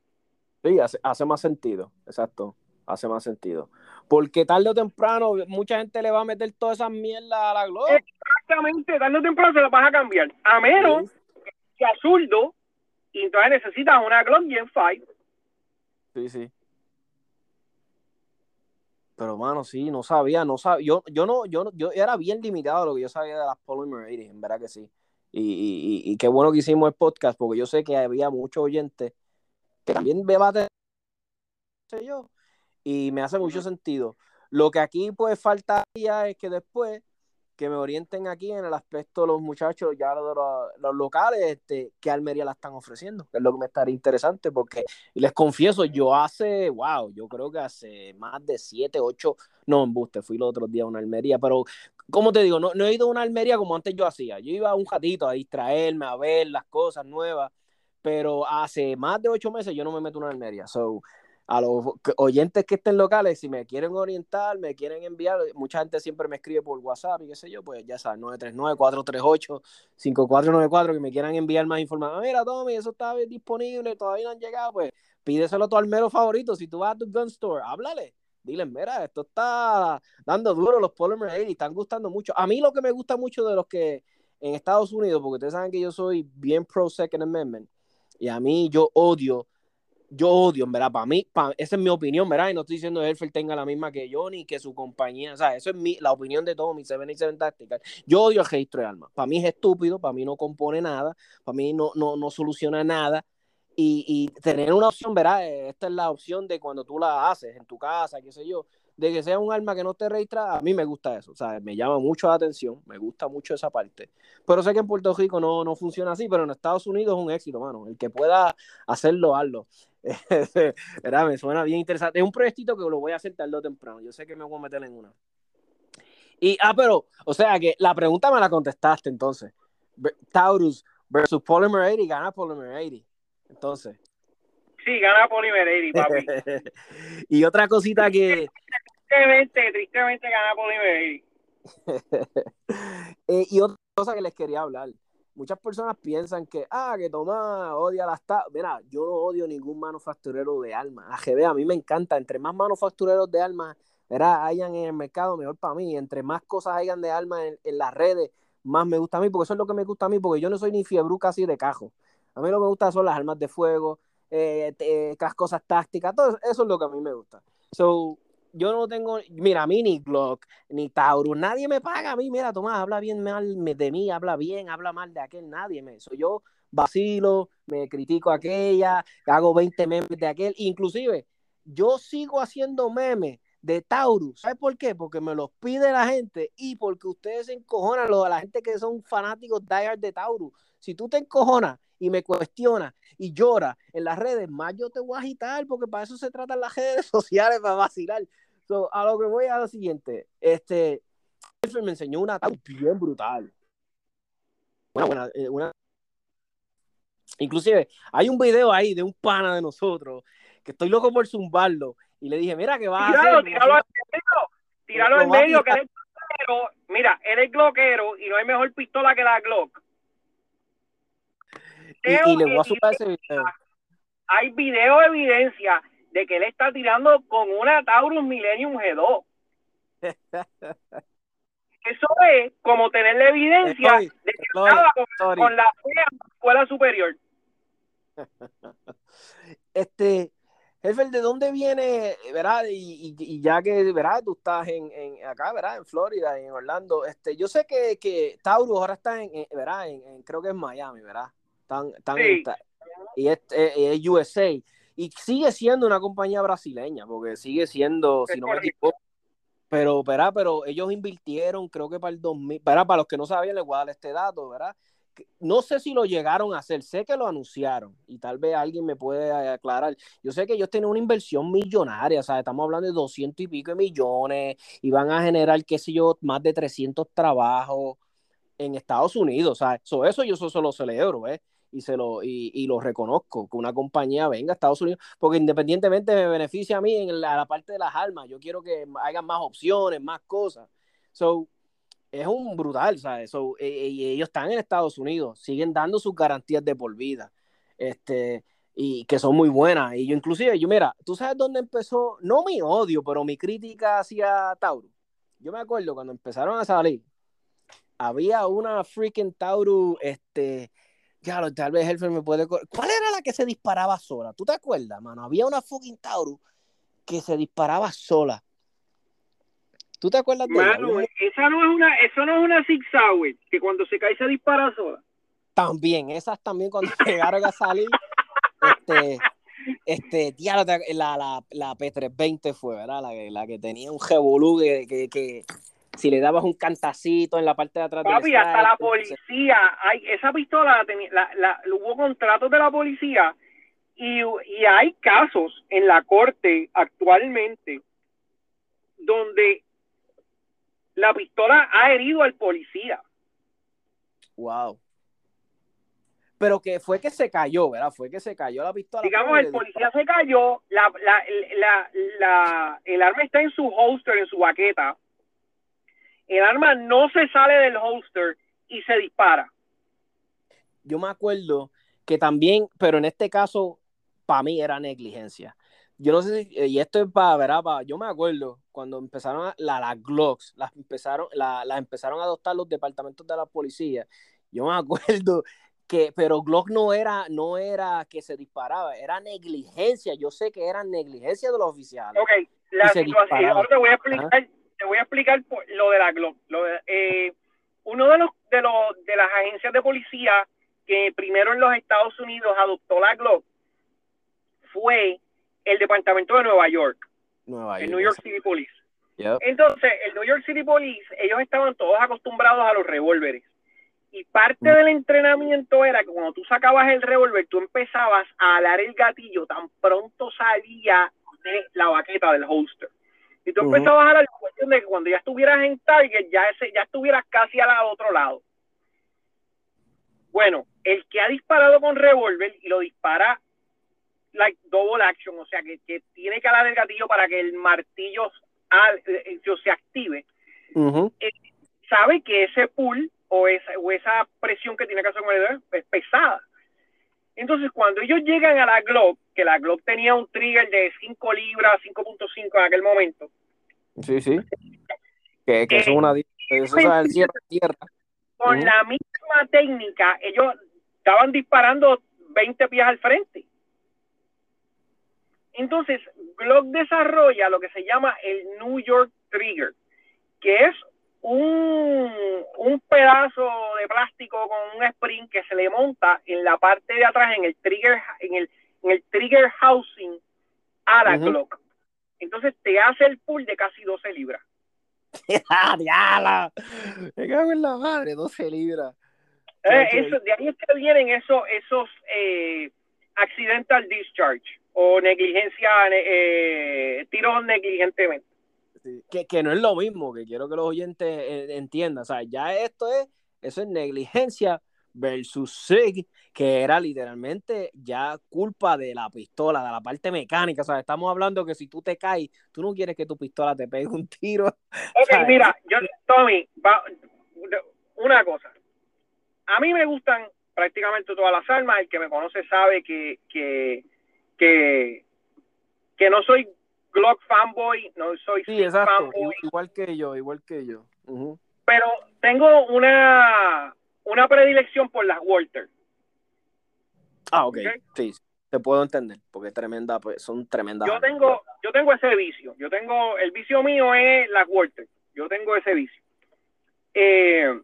Sí, hace, hace más sentido, exacto, hace más sentido. Porque tarde o temprano mucha gente le va a meter todas esas mierdas a la Glock. Exactamente, tarde o temprano se la vas a cambiar. A menos que a zurdo, y entonces necesitas una Glock Gen 5. Sí, sí. Pero mano, sí, no sabía, no sabía. Yo, yo no, yo, no- yo era bien limitado a lo que yo sabía de las Polymer 80, en verdad que sí. Y, y, y, y qué bueno que hicimos el podcast, porque yo sé que había muchos oyentes que también debaten, sé yo, y me hace mucho sentido. Lo que aquí pues faltaría es que después que me orienten aquí en el aspecto de los muchachos, ya de los, locales, este, que Almería la están ofreciendo, que es lo que me estaría interesante, porque les confieso, yo hace, wow, yo creo que hace más de siete, ocho, no, embuste, fui los otros días a una Almería, pero, como te digo, no, no he ido a una Almería como antes yo hacía. Yo iba un ratito a distraerme, a ver las cosas nuevas, pero hace más de ocho meses yo no me meto en una Almería. So, a los oyentes que estén locales, si me quieren orientar, me quieren enviar, mucha gente siempre me escribe por WhatsApp y qué sé yo, pues ya sabes, 939-438-5494, que me quieran enviar más información. Ah, mira, Tommy, eso está disponible, todavía no han llegado, pues pídeselo a tu almero favorito. Si tú vas a tu gun store, háblale. Dile, mira, esto está dando duro los Polymer 80 y están gustando mucho. A mí lo que me gusta mucho de los que en Estados Unidos, porque ustedes saben que yo soy bien pro Second Amendment, y a mí yo odio yo odio, verdad, para mí, esa es mi opinión, ¿verdad? Y no estoy diciendo que Elfer tenga la misma que yo, ni que su compañía, o sea, eso es mi, la opinión de todos mis 77 Tactical. Yo odio el registro de armas. Para mí es estúpido, para mí no compone nada, para mí no, no, no soluciona nada. Y, y, tener una opción, ¿verdad? Esta es la opción de cuando tú la haces en tu casa, qué sé yo, de que sea un arma que no esté registrada, a mí me gusta eso, o sea, me llama mucho la atención, me gusta mucho esa parte. Pero sé que en Puerto Rico no, no funciona así, pero en Estados Unidos es un éxito, mano. El que pueda hacerlo, hazlo. ¿Verdad? Me suena bien interesante. Es un proyectito que lo voy a hacer tarde o temprano. Yo sé que me voy a meter en una. Y, ah, pero, o sea que la pregunta me la contestaste entonces. Taurus versus Polymer 80 gana Polymer 80. Entonces. Sí, gana Polymer 80, papi. y otra cosita que. Tristemente, tristemente gana Polymer 80. eh, y otra cosa que les quería hablar. Muchas personas piensan que, ah, que Tomás odia las tablas. Mira, yo no odio ningún manufacturero de armas. AGB a mí me encanta. Entre más manufactureros de armas ¿verdad? hayan en el mercado, mejor para mí. Entre más cosas hayan de armas en, las redes, más me gusta a mí, porque eso es lo que me gusta a mí, porque yo no soy ni fiebre casi de cajo. A mí lo que me gusta son las armas de fuego, eh, eh, las cosas tácticas, todo eso es lo que a mí me gusta. So, yo no tengo, mira, a mí ni Glock, ni Taurus, nadie me paga a mí, mira, Tomás, habla bien mal de mí, habla bien, habla mal de aquel, nadie me, so, yo vacilo, me critico a aquella, hago 20 memes de aquel, inclusive, yo sigo haciendo memes de Taurus, ¿sabes por qué? Porque me los pide la gente y porque ustedes se encojonan, los, la gente que son fanáticos de Taurus, si tú te encojonas y me cuestionas y lloras en las redes, más yo te voy a agitar porque para eso se tratan las redes sociales, para vacilar. So, a lo que voy a lo siguiente, este, me enseñó una Taurus bien brutal. Una, buena, eh, una... Inclusive, hay un video ahí de un pana de nosotros que estoy loco por zumbarlo y le dije, mira, que va tíralo, a hacer? Tíralo al medio, tíralo al medio, que eres gloquero. Mira, eres gloquero y no hay mejor pistola que la Glock. Y, y le voy a subir ese video. Hay video de evidencia de que él está tirando con una Taurus Millennium G2. Eso es como tener la evidencia estoy, de que estoy, estaba con, con, la escuela superior. Este, jefe, ¿de dónde viene, verdad? Y, y, y, ya que, verdad, tú estás en, en, acá, verdad, en Florida, en Orlando. Este, yo sé que, que Taurus ahora está en, en verdad, en, creo que es Miami, verdad. Están, están sí. y es, es, es, USA. Y sigue siendo una compañía brasileña, porque sigue siendo, si no me equivoco, pero, ¿verdad? pero ellos invirtieron, creo que para el 2000, ¿verdad? para los que no sabían, les voy a dar este dato, ¿verdad? No sé si lo llegaron a hacer, sé que lo anunciaron y tal vez alguien me puede aclarar. Yo sé que ellos tienen una inversión millonaria, o sea, estamos hablando de 200 y pico de millones y van a generar, qué sé yo, más de 300 trabajos en Estados Unidos, o sea, eso, yo eso lo celebro, ¿eh? Y se lo y, lo reconozco que una compañía venga a Estados Unidos porque independientemente me beneficia a mí en la, parte de las armas yo quiero que haya más opciones más cosas. So es un brutal ¿sabes? So, e, y ellos están en Estados Unidos siguen dando sus garantías de por vida este y que son muy buenas. Y yo inclusive yo mira tú sabes dónde empezó no mi odio pero mi crítica hacia Tauro yo me acuerdo cuando empezaron a salir había una freaking Tauro este ya, tal vez Helfer me puede. ¿Cuál era la que se disparaba sola? ¿Tú te acuerdas, mano? Había una fucking Taurus que se disparaba sola. ¿Tú te acuerdas de Mano, esa no es una, eso no es una Six Hour, que cuando se cae se dispara sola. También, esas también cuando llegaron a salir, este, este, la, la, la, P320 fue, ¿verdad? La, la que tenía un revolú que, que, si le dabas un cantacito en la parte de atrás Papi, hasta la policía, hay, esa pistola, la, la, hubo contratos de la policía y, y hay casos en la corte actualmente donde la pistola ha herido al policía. Wow. Pero que fue que se cayó, ¿verdad? Fue que se cayó la pistola. Digamos, el policía se cayó, la, la, la, la, el arma está en su holster, en su baqueta el arma no se sale del holster y se dispara. Yo me acuerdo que también, pero en este caso, para mí era negligencia. Yo no sé si, y esto es para, ¿verdad? yo me acuerdo cuando empezaron la, las Glocks, las empezaron, la, las empezaron a adoptar los departamentos de la policía. Yo me acuerdo que, pero Glock no era, no era que se disparaba, era negligencia. Yo sé que era negligencia de los oficiales. Ok, la situación, ahora te voy a explicar te voy a explicar lo de la Glock. Eh, uno de los, de los de las agencias de policía que primero en los Estados Unidos adoptó la Glock fue el departamento de Nueva York, el New York City Police. Entonces, el New York City Police, ellos estaban todos acostumbrados a los revólveres. Y parte mm. del entrenamiento era que cuando tú sacabas el revólver, tú empezabas a alar el gatillo tan pronto salía de la baqueta del holster. Y tú empezabas a la cuestión de que cuando ya estuvieras en target, ya, ese, ya estuvieras casi al otro lado. Bueno, el que ha disparado con revólver y lo dispara like double action, o sea, que, que tiene que alar el gatillo para que el martillo eh, eh, se active, eh, sabe que ese pull o esa, o esa presión que tiene que hacer con el es pesada. Entonces, cuando ellos llegan a la Glock, que la Glock tenía un trigger de 5 libras, 5.5 en aquel momento. Sí, sí. Que, que es una eso es tierra, tierra. Con la misma técnica, ellos estaban disparando 20 pies al frente. Entonces, Glock desarrolla lo que se llama el New York Trigger, que es un, un pedazo de plástico con un spring que se le monta en la parte de atrás en el trigger en el, en el trigger housing a la Glock. Entonces te hace el pull de casi 12 libras. ¡Diala! Me cago en la madre, 12 libras. Eh, eso, de ahí es que vienen esos, esos eh, accidental discharge o negligencia, eh, tiros negligentemente. Que, no es lo mismo, que quiero que los oyentes eh, entiendan. O sea, ya esto es, eso es negligencia versus SIG, que era literalmente ya culpa de la pistola, de la parte mecánica. O sea, estamos hablando que si tú te caes, tú no quieres que tu pistola te pegue un tiro. Ok, mira, yo, Tommy, una cosa. A mí me gustan prácticamente todas las armas. El que me conoce sabe que, que, que, que no soy Glock fanboy, no soy sí, exacto. Igual que yo, igual que yo. Pero tengo una, una predilección por las Walter. Ah, ok. Sí, te puedo entender, porque tremenda, pues, son tremendas. Yo tengo, yo tengo ese vicio. Yo tengo, el vicio mío es las Walter. Yo tengo ese vicio. Eh,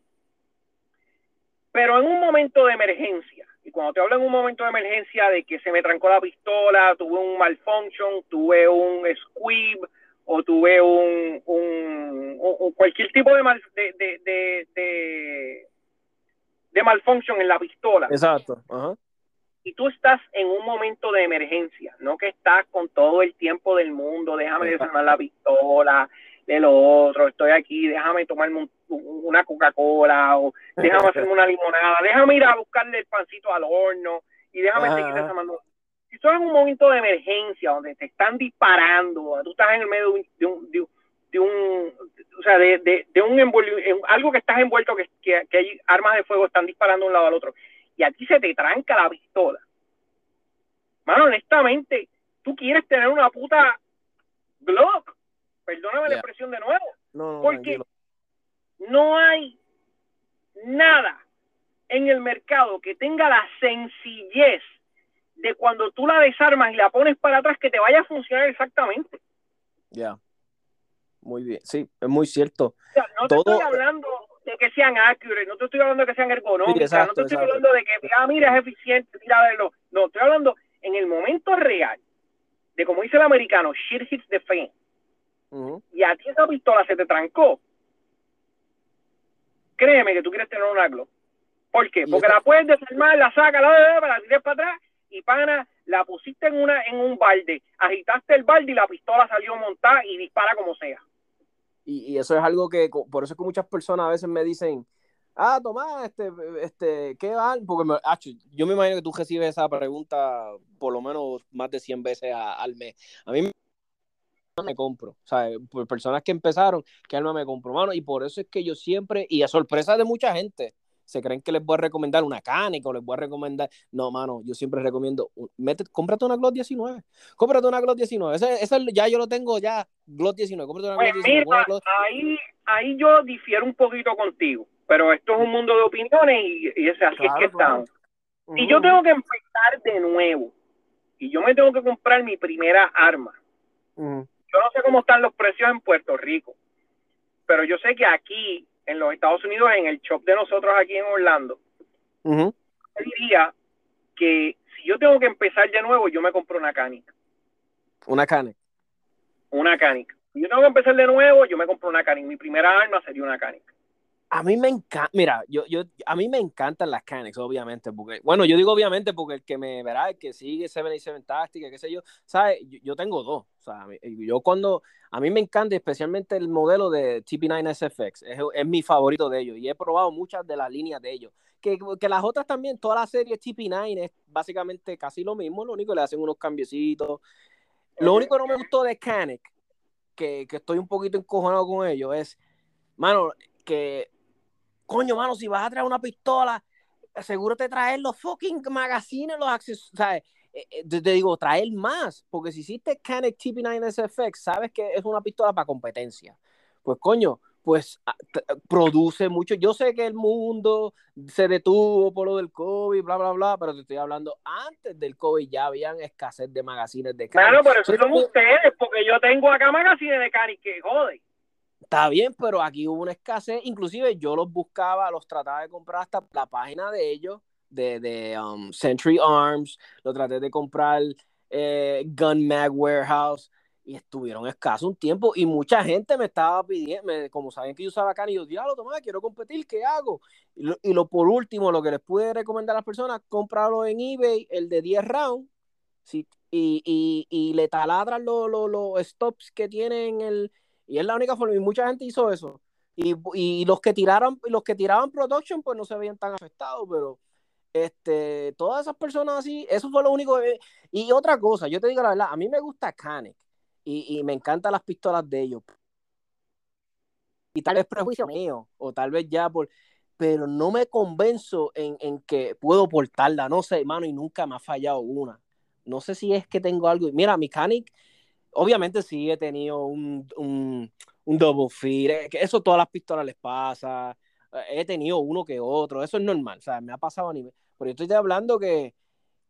pero en un momento de emergencia, Y cuando te hablo en un momento de emergencia de que se me trancó la pistola, tuve un malfunction, tuve un squib o tuve un, un, un- cualquier tipo de, mal, de, de, de, de, de malfunction en la pistola Exacto. Ajá. y tú estás en un momento de emergencia, no que estás con todo el tiempo del mundo, déjame Exacto. desarmar la pistola, de lo otro, estoy aquí, déjame tomarme un- un- una Coca-Cola o déjame hacerme una limonada, déjame ir a buscarle el pancito al horno y déjame Ajá, seguir desarmando. Si estás en un momento de emergencia donde te están disparando, tú estás en el medio de un, de un, de un- o sea, de, de, de un algo que estás envuelto, que, que, que hay armas de fuego están disparando de un lado al otro, y a ti se te tranca la pistola. Mano, honestamente, tú quieres tener una puta Glock. Perdóname la expresión de nuevo. No, no, Porque tranquilo. no hay nada en el mercado que tenga la sencillez de cuando tú la desarmas y la pones para atrás que te vaya a funcionar exactamente. Ya. Muy bien. Sí, es muy cierto. O sea, no te estoy hablando de que sean accurate, no te estoy hablando de que sean ergonómicas, Sí, exacto, no te estoy exacto. hablando de que, ah, mira, es eficiente, mira, verlo. No, estoy hablando en el momento real de, como dice el americano, shit hits the fan. Y a ti esa pistola se te trancó. Créeme que tú quieres tener una Glock. ¿Por qué? Porque la puedes desarmar, la sacas, la, la, la tiras para atrás y pana, la pusiste en una en un balde, agitaste el balde y la pistola salió montada y dispara como sea. Y, y eso es algo que, por eso es que muchas personas a veces me dicen, ah, Tomás, este, este, ¿qué van? Porque me- yo me imagino que tú recibes esa pregunta por lo menos más de 100 veces a- al mes. A mí me- me compro, o sea, por personas que empezaron, que alma me compro, mano, y por eso es que yo siempre, y a sorpresa de mucha gente, se creen que les voy a recomendar una Canica o les voy a recomendar, no, mano, yo siempre recomiendo, mete, cómprate una Glock 19, cómprate una Glock 19, ese, ese ya yo lo tengo ya, Glock 19, cómprate una Pues Glock 19, mira, Glock- ahí, ahí yo difiero un poquito contigo, pero esto es un mundo de opiniones y, y es así Claro, es que claro. estamos. Si yo tengo que empezar de nuevo y yo me tengo que comprar mi primera arma. Yo no sé cómo están los precios en Puerto Rico, pero yo sé que aquí, en los Estados Unidos, en el shop de nosotros aquí en Orlando, yo diría que si yo tengo que empezar de nuevo, yo me compro una canica. Una Canek. Una canica. Si yo tengo que empezar de nuevo, yo me compro una canica. Mi primera arma sería una canica. A mí me encanta, mira, yo, yo, a mí me encantan las Canex, obviamente, bueno, yo digo obviamente porque el que me verá, el que sigue 77 Táctica, qué sé yo, ¿sabes? Yo, tengo dos, o sea, yo cuando, a mí me encanta especialmente el modelo de TP9 SFX, es, es mi favorito de ellos, y he probado muchas de las líneas de ellos, que, que las otras también, toda la serie TP9 es básicamente casi lo mismo, lo único que le hacen unos cambiecitos. Lo único que no me gustó de Canek, que, que estoy un poquito encojonado con ellos, es, mano, que coño, mano, si vas a traer una pistola, asegúrate de traer los fucking magazines, los accesorios, ¿sabes? Eh, eh, te, te digo, traer más, porque si hiciste Canik TP9 SFX, sabes que es una pistola para competencia. Pues coño, pues a- t- produce mucho. Yo sé que el mundo se detuvo por lo del COVID, bla, bla, bla, pero te estoy hablando, antes del COVID ya habían escasez de magazines de Canik. Claro, pero eso son ustedes, porque yo tengo acá magazines de canica que jode. Está bien, pero aquí hubo una escasez. Inclusive yo los buscaba, los trataba de comprar hasta la página de ellos, de, de um, Century Arms. Lo traté de comprar eh, Gun Mag Warehouse y estuvieron escasos un tiempo. Y mucha gente me estaba pidiendo, me- como saben que yo usaba Can, y yo, diablo, Tomás, quiero competir, ¿qué hago? Y lo, y lo por último, lo que les pude recomendar a las personas, comprarlo en eBay, el de 10 rounds. Sí, y, y, y le taladran los, los, los stops que tienen el, y es la única forma, y mucha gente hizo eso. Y, y los que tiraron, los que tiraban production, pues no se veían tan afectados, pero este, todas esas personas así, eso fue lo único. que- y otra cosa, yo te digo la verdad, a mí me gusta Canek y, y me encantan las pistolas de ellos. Y tal vez prejuicio mío, o tal vez ya por. Pero no me convenzo en, en que puedo portarla, no sé, hermano, y nunca me ha fallado una. No sé si es que tengo algo. Mira, mi Canik, obviamente sí he tenido un, un, un double feed, que eso todas las pistolas les pasa. Eh, He tenido uno que otro, eso es normal, o sea, me ha pasado a nivel. Pero yo estoy hablando que,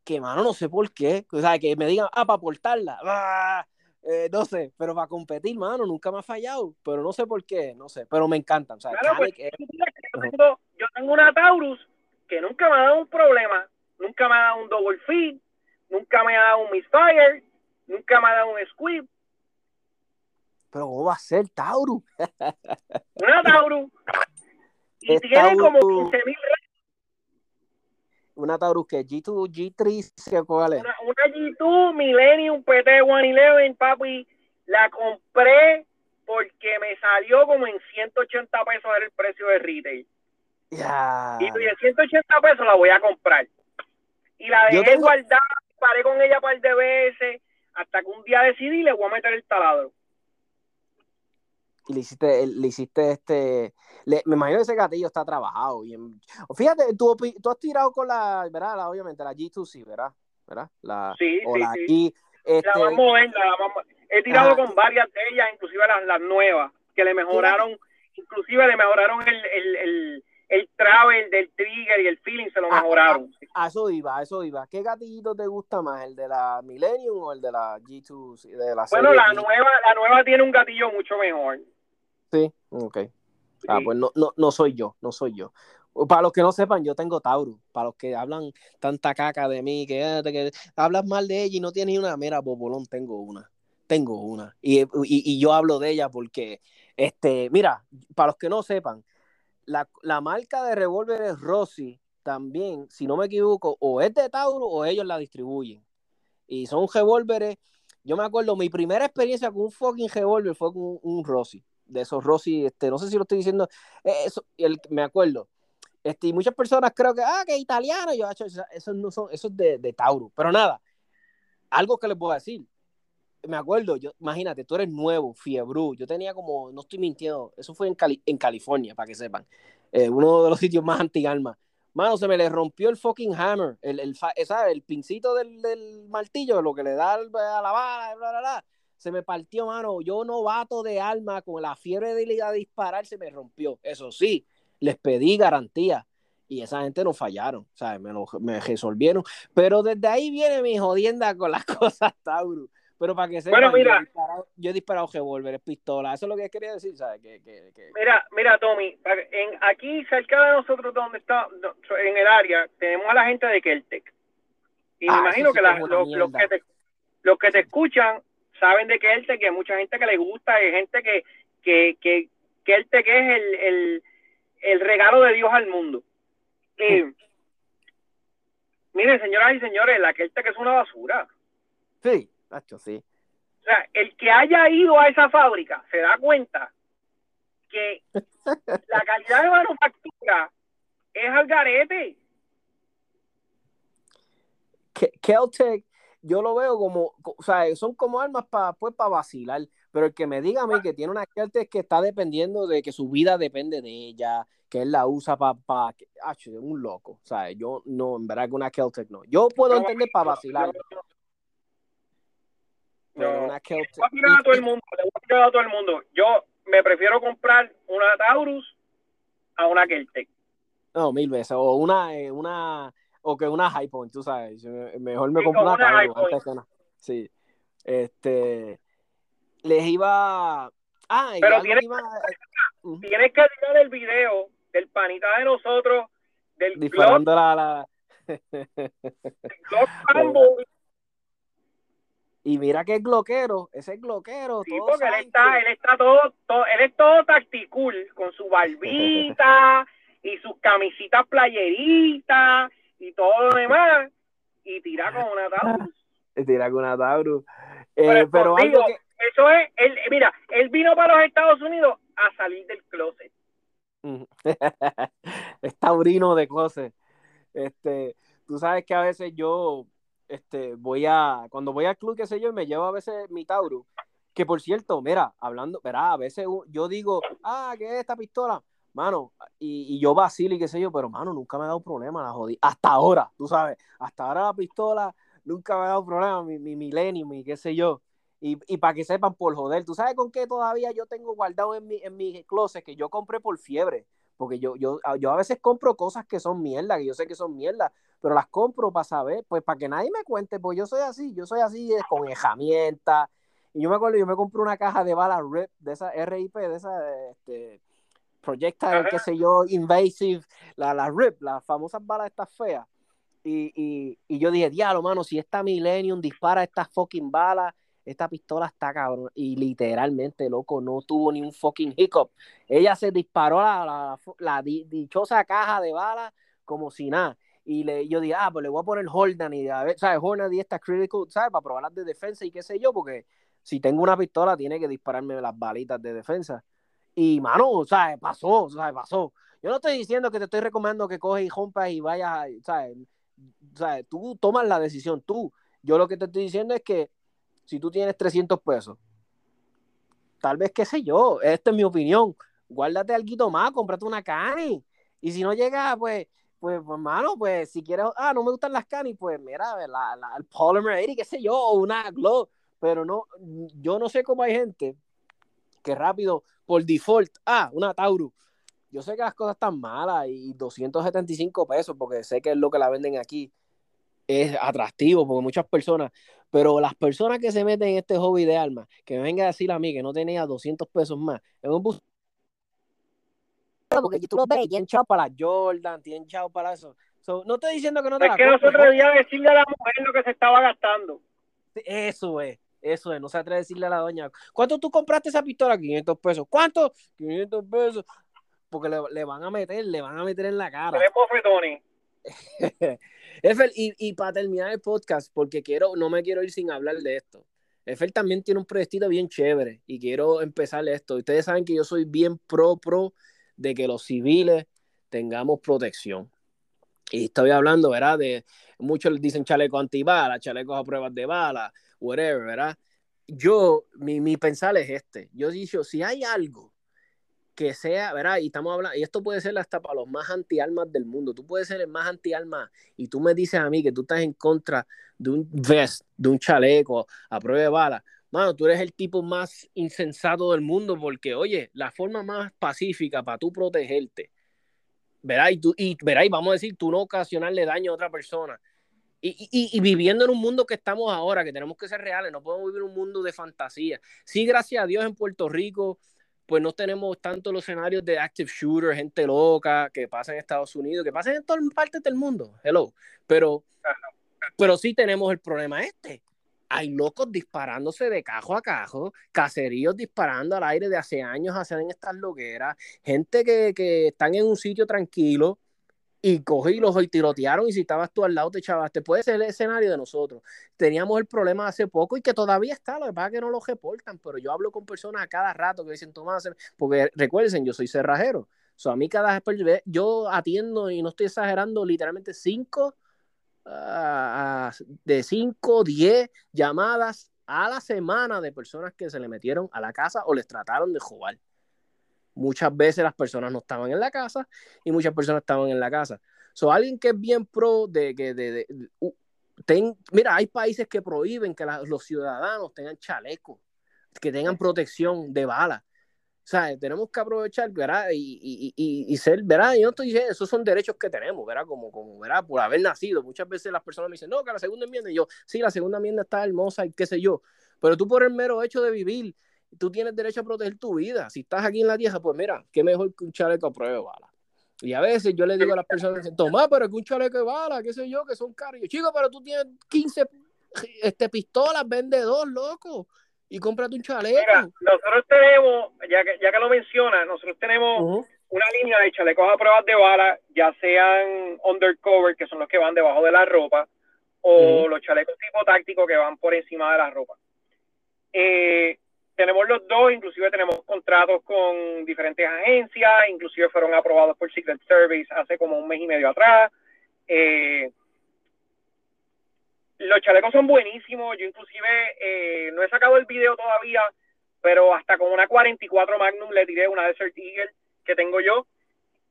que mano, no sé por qué. O sea, que me digan, ah, para portarla. Ah, eh, no sé, pero para competir, mano, nunca me ha fallado. Pero no sé por qué, no sé. Pero me encantan. O sea, Claro, pues, es- yo, tengo, yo tengo una Taurus que nunca me ha dado un problema nunca me ha dado un double feed, nunca me ha dado un misfire, nunca me ha dado un squib. Pero ¿cómo va a ser Taurus? Una Taurus. Y Es tiene como Taurus. 15 mil Una Taurus que G2, G3, ¿sí? ¿cuál es? una, una G2 Millennium PT 111, papi, la compré porque me salió como en 180 pesos era el precio de retail. Ya. Y de 180 pesos la voy a comprar. Y la dejé tengo- guardada, paré con ella un par de veces, hasta que un día decidí le voy a meter el taladro. Y le hiciste, le hiciste este. le- me imagino que ese gatillo está trabajado. Bien. Fíjate, tú, tú has tirado con la, ¿verdad? La, obviamente, la G2C, ¿verdad? ¿verdad? La, Sí, o sí, la sí. G. Este, La más moderna, la más- he tirado con varias de ellas, inclusive las, las nuevas, que le mejoraron, inclusive le mejoraron el, el, el, el travel del trigger y el feeling, se lo Ah, mejoraron. a eso iba, a eso iba. ¿Qué gatillito te gusta más? ¿El de la Millennium o el de la G2? De la Bueno, la nueva, la nueva tiene un gatillo mucho mejor. Sí, ok. Ah, pues no, no, no soy yo, no soy yo. Para los que no sepan, yo tengo Taurus. Para los que hablan tanta caca de mí, que, ah, que hablas mal de ella y no tienes ni una, mira, Bobolón, tengo una. Tengo una. Y, y, y yo hablo de ella porque, este, mira, para los que no sepan, la, la marca de revólveres Rossi también, si no me equivoco, o es de Taurus o ellos la distribuyen. Y son revólveres. Yo me acuerdo, mi primera experiencia con un fucking revólver fue con un, Rossi. De esos Rossi, este, no sé si lo estoy diciendo. eh, Eso, me acuerdo. Este, y muchas personas creo que, ah, que italiano. Yo, "Acho, eso, eso no son, eso es de, de Taurus. Pero nada, algo que les voy a decir. Me acuerdo, yo, imagínate, tú eres nuevo, fiebru. Yo tenía como, no estoy mintiendo, eso fue en, Cali- en California, para que sepan. Eh, uno de los sitios más anti-alma. Mano, se me le rompió el fucking hammer, el, el, fa- ¿sabes? el pincito del, del martillo, lo que le da a la bala, bla, bla, bla. Se me partió, mano. Yo novato de alma, con la fiebre de ir a disparar, se me rompió. Eso sí, les pedí garantía. Y esa gente no fallaron, ¿sabes? Me, lo, me resolvieron. Pero desde ahí viene mi jodienda con las cosas Taurus. Pero para que sepan, Bueno, mira. yo he disparado, yo he disparado revólveres, pistolas. Eso es lo que quería decir, ¿sabes? Que, que, que... Mira, mira, Tommy, en, aquí cerca de nosotros, donde está, en el área, tenemos a la gente de Keltec. Y Ah, me imagino eso sí que, la- los, que te, los que te escuchan saben de Keltec, que hay mucha gente que le gusta, hay gente que, que, que Keltec es el, el, el regalo de Dios al mundo. Eh, miren, señoras y señores, la Keltec es una basura. Sí, Nacho, sí. O sea, el que haya ido a esa fábrica se da cuenta que la calidad de manufactura es al garete. Ke- Keltec, yo lo veo como, co- o sea, son como armas para pues, para vacilar, pero el que me diga a mí que tiene una Keltec que está dependiendo de que su vida depende de ella, que él la usa para, pa, es un loco, o sea, yo no, en verdad que una Keltec no. Yo puedo entender para vacilar, pero no. una Keltec... voy a tirar a todo el mundo, le voy a tirar a todo el mundo. Yo me prefiero comprar una Taurus a una Keltec. No, mil veces, o una, eh, una, o que una High Point, tú sabes, yo- mejor me Sí, compro una una Taurus High Point. antes que una. Sí, este, les iba... Ah, Pero algo tiene- que iba... Ujú. Tienes que tirar el video del panita de nosotros, del disparando la, la... Rambo, y mira que es gloquero, ese es gloquero, Sí, porque él está, que- él está todo, todo, él es todo tacticool, con su barbita y sus camisitas playeritas y todo lo demás, y tira con una Taurus. tira con una Taurus. Eh, Pero pero conmigo, algo que... Eso es, él, mira, él vino para los Estados Unidos a salir del closet. Es taurino de cosas. Este, tú sabes que a veces yo este, voy a, cuando voy al club, qué sé yo, me llevo a veces mi Taurus. Que por cierto, mira, hablando, verá, a veces yo digo, ah, ¿qué es esta pistola? Mano, y, y yo vacilo y qué sé yo, pero mano, nunca me ha dado problema la jodí. Hasta ahora, tú sabes, hasta ahora la pistola nunca me ha dado problema, mi, mi Millennium y qué sé yo. Y, y para que sepan, por joder, ¿tú sabes con qué todavía yo tengo guardado en mi, en mi closet que yo compré por fiebre? Porque yo, yo, yo a veces compro cosas que son mierda, que yo sé que son mierda, pero las compro para saber, pues para que nadie me cuente, pues yo soy así, yo soy así con herramientas. Y yo me acuerdo, yo me compré una caja de balas RIP, de esa RIP, de esa este, projectile, qué sé yo, invasive, la, la RIP, las famosas balas estas feas. Y, y, y yo dije, diablo, mano, si esta Millennium dispara esta fucking bala, esta pistola está cabrón. Y literalmente, loco, no tuvo ni un fucking hiccup. Ella se disparó la, la, dichosa caja de balas como si nada. Y le, yo dije, ah, pues le voy a poner Jordan y a ver, ¿sabes? Jordan y esta critical, ¿sabes? Para probarlas de defensa y qué sé yo, porque si tengo una pistola tiene que dispararme las balitas de defensa. Y, mano, ¿sabes? Pasó, ¿sabes? Pasó. Yo no estoy diciendo que te estoy recomendando que coges y rompas y vayas, ¿sabes? ¿sabes? Tú tomas la decisión, tú. Yo lo que te estoy diciendo es que si tú tienes 300 pesos, tal vez, qué sé yo, esta es mi opinión, guárdate algo más, cómprate una cani. Y si no llega, pues, pues, hermano, pues, pues si quieres, ah, no me gustan las canis, pues mira, la, la, el Polymer 80, qué sé yo, o una Glow. Pero no, yo no sé cómo hay gente que rápido, por default, ah, una Taurus. Yo sé que las cosas están malas y 275 pesos, porque sé que es lo que la venden aquí, es atractivo, porque muchas personas, pero las personas que se meten en este hobby de armas, que me venga a decir a mí que no tenía 200 pesos más, en un bus porque tú lo ves, tienen chao para la Jordan, tienen chao para eso. no estoy diciendo que no te es que nosotros debíamos decirle a la mujer lo que se estaba gastando. Eso es, eso es, no se atreve a decirle a la doña, ¿cuánto tú compraste esa pistola? 500 pesos. ¿Cuánto? 500 pesos. Porque le, van a meter, le van a meter en la cara. y, y para terminar el podcast, porque quiero, no me quiero ir sin hablar de esto. Eiffel también tiene un proyectito bien chévere y quiero empezar esto. Ustedes saben que yo soy bien pro, pro de que los civiles tengamos protección. Y estoy hablando, ¿verdad? De muchos dicen chaleco antibala, chalecos a pruebas de bala, whatever, ¿verdad? Yo, mi, mi pensar es este. Yo he dicho, si hay algo que sea, ¿verdad? Y estamos hablando, y esto puede ser hasta para los más anti-almas del mundo. Tú puedes ser el más anti-alma y tú me dices a mí que tú estás en contra de un vest, de un chaleco a prueba de bala mano, tú eres el tipo más insensato del mundo porque, oye, la forma más pacífica para tú protegerte, verá, y, tú, y, verá, y vamos a decir, tú no ocasionarle daño a otra persona. Y, y, y, viviendo en un mundo que estamos ahora, que tenemos que ser reales, no podemos vivir un mundo de fantasía. Sí, gracias a Dios en Puerto Rico, pues no tenemos tanto los escenarios de active shooter, gente loca, que pasa en Estados Unidos, que pasa en todas partes del mundo, hello. Pero, pero sí tenemos el problema este, hay locos disparándose de cajo a cajo, caseríos disparando al aire de hace años hacen estas logueras, gente que, que están en un sitio tranquilo y coge y los tirotearon y si estabas tú al lado te chavaste. Puede ser el escenario de nosotros. Teníamos el problema hace poco y que todavía está, lo que pasa es que no lo reportan, pero yo hablo con personas a cada rato que dicen, Tomás, porque recuerden, yo soy cerrajero. So, a mí cada vez yo atiendo y no estoy exagerando, literalmente cinco de 5, 10 llamadas a la semana de personas que se le metieron a la casa o les trataron de jugar. Muchas veces las personas no estaban en la casa y muchas personas estaban en la casa. So, alguien que es bien pro de que, de, mira, hay países que prohíben que los ciudadanos tengan chalecos, que tengan protección de balas sea, tenemos que aprovechar, ¿verdad? Y, y, y, ser, ¿verdad? Yo no estoy diciendo, esos son derechos que tenemos, ¿verdad? Como, como, ¿verdad? Por haber nacido. Muchas veces las personas me dicen, no, que la segunda enmienda, y yo, sí, la segunda enmienda está hermosa y qué sé yo. Pero tú por el mero hecho de vivir, tú tienes derecho a proteger tu vida. Si estás aquí en la tierra, pues mira, qué mejor que un chaleco a prueba de bala. Y a veces yo le digo a las personas, Tomás, pero que un chaleco de bala, qué sé yo, que son caros. Chico, pero tú tienes 15 este, pistolas, vende dos, loco y cómprate un chaleco. Mira, nosotros tenemos, ya que, ya que lo mencionas, nosotros tenemos una línea de chalecos a pruebas de bala, ya sean undercover, que son los que van debajo de la ropa, o los chalecos tipo táctico que van por encima de la ropa. Eh, tenemos los dos, inclusive tenemos contratos con diferentes agencias, inclusive fueron aprobados por Secret Service hace como un mes y medio atrás. Eh, los chalecos son buenísimos. Yo inclusive eh, no he sacado el video todavía, pero hasta con una 44 Magnum le tiré una Desert Eagle que tengo yo.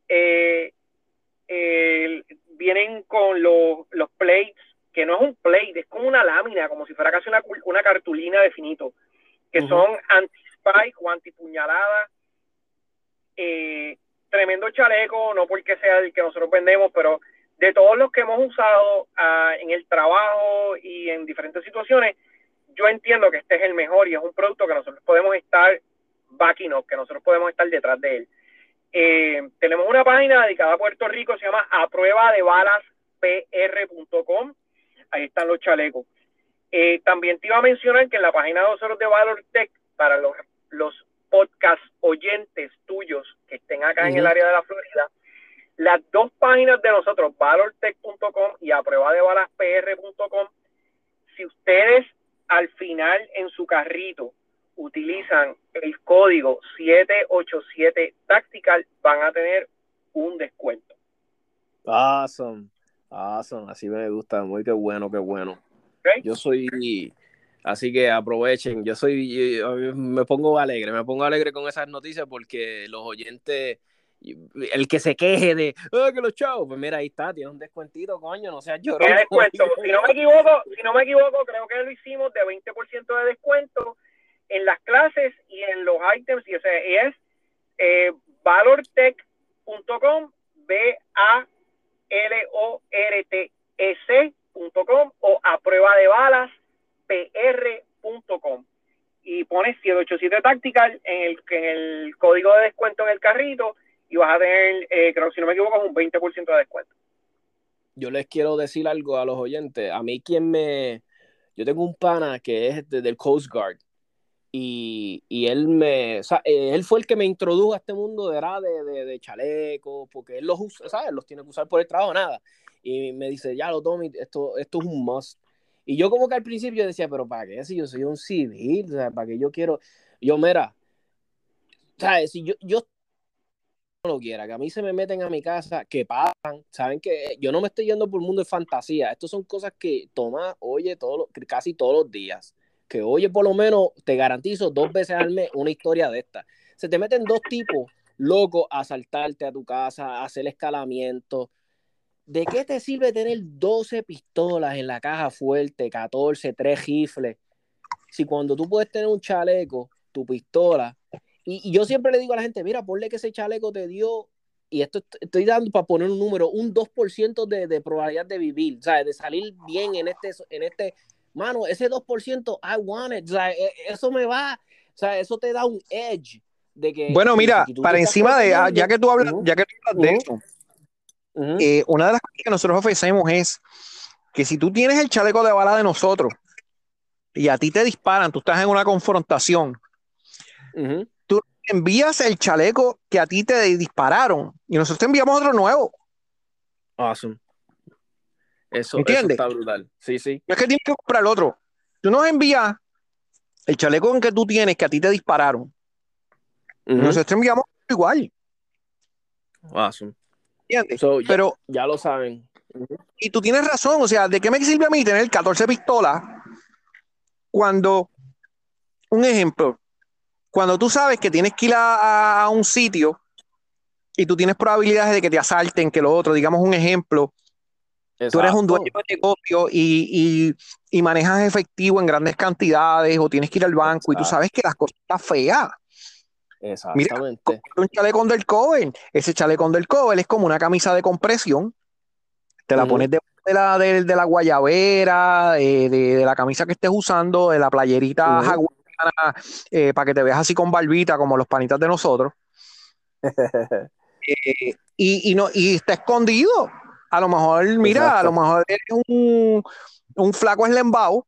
Eh, vienen con los, los plates, que no es un plate, es como una lámina, como si fuera casi una, una cartulina de finito, que son anti-spike o anti-puñalada. Eh, tremendo chaleco, no porque sea el que nosotros vendemos, pero de todos los que hemos usado ah, en el trabajo y en diferentes situaciones, yo entiendo que este es el mejor y es un producto que nosotros podemos estar backing up, que nosotros podemos estar detrás de él. Eh, tenemos una página dedicada a Puerto Rico, se llama a prueba de balas pr.com. Ahí están los chalecos. Eh, también te iba a mencionar que en la página de nosotros de Valor Tech, para los, los podcast oyentes tuyos que estén acá en el área de la Florida, las dos páginas de nosotros, valortech.com y a prueba de pr.com, si ustedes al final en su carrito utilizan el código 787 Tactical, van a tener un descuento. Awesome, awesome, así me gusta, muy que bueno, qué bueno. Yo soy, así que aprovechen, yo soy, me pongo alegre, me pongo alegre con esas noticias porque los oyentes, el que se queje de, ah, que los chavos, pues mira, ahí está, tiene un descuentito, coño, no seas llorón. descuento, si no me equivoco, si no me equivoco, creo que lo hicimos de 20% de descuento en las clases y en los items, y ese es eh, valortech.com, B-A-L-O-R-T-E-C.com o a prueba de balas pr.com y pones 787 Tactical en el, en el código de descuento en el carrito y vas a tener, eh, creo si no me equivoco, un 20% de descuento. Yo les quiero decir algo a los oyentes. A mí quien me... Yo tengo un pana que es del Coast Guard y, él me, o sea, eh, él fue el que me introdujo a este mundo de, de, de, chalecos, porque él los usa, ¿sabes? Los tiene que usar por el trabajo, nada. Y me dice, ya lo tomo, esto, esto es un must. Y yo como que al principio decía, pero ¿para qué? Si yo soy un civil, o sea, ¿para qué yo quiero? Yo, mira, ¿sabes? Si yo, yo no lo quiera, que a mí se me meten a mi casa, que pasan, saben que yo no me estoy yendo por el mundo de fantasía, estas son cosas que toma, oye, todo, casi todos los días que oye, por lo menos te garantizo dos veces al mes una historia de esta. Se te meten dos tipos locos a asaltarte a tu casa, a hacer escalamiento. ¿De qué te sirve tener 12 pistolas en la caja fuerte, 14, 3 rifles? Si cuando tú puedes tener un chaleco, tu pistola, y, yo siempre le digo a la gente, mira, ponle que ese chaleco te dio, y esto estoy dando para poner un número, un 2% de, de probabilidad de vivir, sea, de salir bien en este, en este mano, ese 2%, I want it. E, eso me va, o sea, eso te da un edge. De que, bueno, mira, para encima de, ah, ya que tú hablas, ya que tú hablas de eh, una de las cosas que nosotros ofrecemos es que si tú tienes el chaleco de bala de nosotros y a ti te disparan, tú estás en una confrontación, tú envías el chaleco que a ti te dispararon y nosotros te enviamos otro nuevo. Awesome. Eso, está brutal. Sí, sí. es que tienes que comprar el otro. Tú nos envías el chaleco en que tú tienes que a ti te dispararon. Nosotros te enviamos igual. Awesome. ¿Entiendes? Pero ya lo saben. Y tú tienes razón, o sea, ¿de qué me sirve a mí tener 14 pistolas cuando, un ejemplo, cuando tú sabes que tienes que ir a, a un sitio y tú tienes probabilidades de que te asalten, que lo otro, digamos un ejemplo, Tú eres un dueño de negocio y, manejas efectivo en grandes cantidades o tienes que ir al banco y tú sabes que las cosas están feas. Exactamente. Mira, un chaleco undercover. Ese chaleco undercover es como una camisa de compresión. Te la pones de, la, de, la guayabera, de, la camisa que estés usando, de la playerita eh, para que te veas así con barbita, como los panitas de nosotros. Eh, y, y, no, y está escondido. A lo mejor, mira, a lo mejor eres un, un flaco eslembao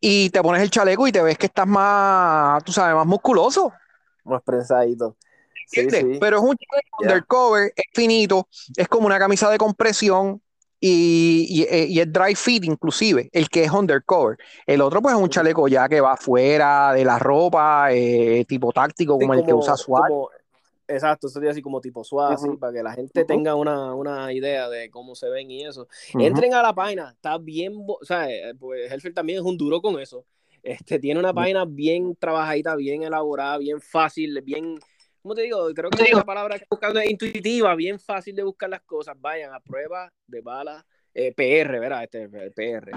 y te pones el chaleco y te ves que estás más, tú sabes, más musculoso. Más prensadito. Sí, Pero es un chaleco undercover, es finito, es como una camisa de compresión y, y, es dry fit inclusive, el que es undercover. El otro pues es un chaleco ya que va fuera de la ropa, eh, tipo táctico, como, el que usa SWAT. Exacto, sería así como tipo suave, para que la gente tenga una, idea de cómo se ven y eso. Entren a la página, está bien, o sea, eh, pues Helfer también es un duro con eso. Este, tiene una página bien trabajadita, bien elaborada, bien fácil, bien, ¿cómo te digo? Creo que la palabra que buscando es intuitiva, bien fácil de buscar las cosas. Vayan a prueba de bala, eh, PR, ¿verdad? Este, PR.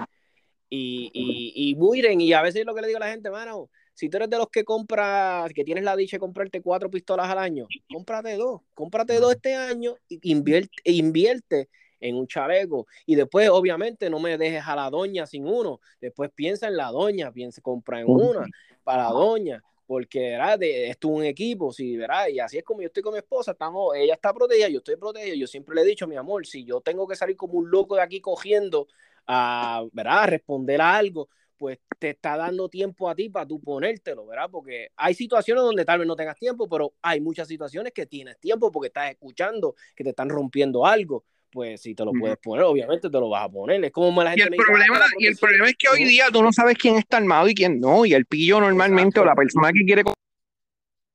Y, y, y miren, y a veces lo que le digo a la gente, mano, si tú eres de los que compras, que tienes la dicha de comprarte cuatro pistolas al año, cómprate dos, cómprate dos este año y invierte, invierte en un chaleco. Y después, obviamente, no me dejes a la doña sin uno. Después piensa en la doña, piensa, compra en una para la doña. porque ¿verdad? De, esto es un equipo, sí, ¿verdad? Y así es como yo estoy con mi esposa, estamos, ella está protegida, yo estoy protegido, yo siempre le he dicho, mi amor, si yo tengo que salir como un loco de aquí cogiendo a, ¿verdad? A responder a algo, pues te está dando tiempo a ti para tú ponértelo, ¿verdad? Porque hay situaciones donde tal vez no tengas tiempo, pero hay muchas situaciones que tienes tiempo porque estás escuchando que te están rompiendo algo pues si te lo puedes poner, obviamente te lo vas a poner. Es como la gente y el, problema, y el problema es que hoy día tú no sabes quién está armado y quién no. Y el pillo normalmente o la persona que quiere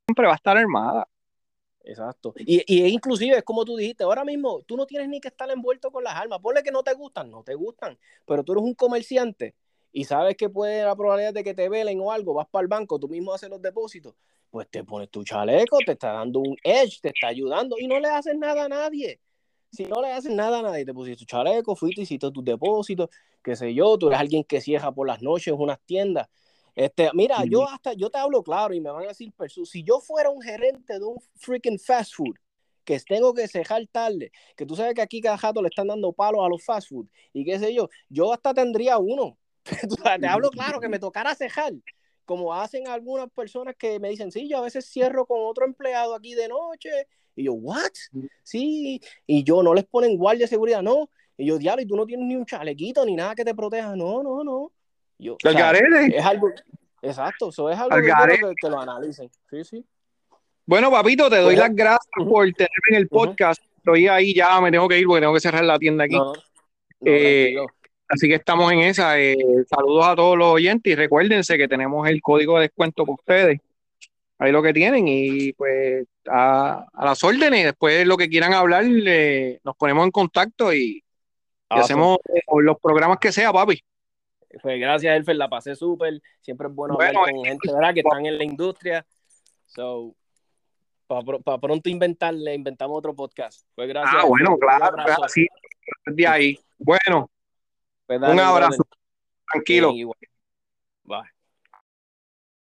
siempre va a estar armada. Exacto. Y, y inclusive es como tú dijiste, ahora mismo tú no tienes ni que estar envuelto con las armas. Ponle que no te gustan, no te gustan. Pero tú eres un comerciante y sabes que puede la probabilidad de que te velen o algo, vas para el banco, tú mismo haces los depósitos, pues te pones tu chaleco, te está dando un edge, te está ayudando y no le haces nada a nadie si no le haces nada a nadie, te pusiste tu chaleco, fuiste, hiciste tus depósitos, qué sé yo, tú eres alguien que cierra por las noches unas tiendas. Este, mira, yo hasta, yo te hablo claro y me van a decir, si yo fuera un gerente de un freaking fast food, que tengo que cejar tarde, que tú sabes que aquí cada jato le están dando palos a los fast food y qué sé yo, yo hasta tendría uno. te hablo claro que me tocara cejar, como hacen algunas personas que me dicen, sí, yo a veces cierro con otro empleado aquí de noche y yo, ¿what? Sí, y yo, no les ponen guardia de seguridad, no. Y yo, diablo, y tú no tienes ni un chalequito ni nada que te proteja, no, no, no. Yo, es algo, exacto, eso es algo que, que, lo analicen. Sí, sí. Bueno, papito, te doy las gracias por tenerme en el podcast. Estoy ahí ya, me tengo que ir porque tengo que cerrar la tienda aquí. Eh, así que estamos en esa. Eh, saludos a todos los oyentes y recuérdense que tenemos el código de descuento para ustedes ahí lo que tienen y pues a, las órdenes. Después lo que quieran hablar, nos ponemos en contacto y, hacemos los programas que sea, papi. Pues gracias, Elfer, la pasé súper. Siempre es bueno, hablar con gente ¿verdad? que están en la industria. So, para pronto inventarle, inventamos otro podcast. Pues gracias. Ah, bueno, claro, claro, sí. De ahí. Bueno, pues un abrazo. Tranquilo. Bye.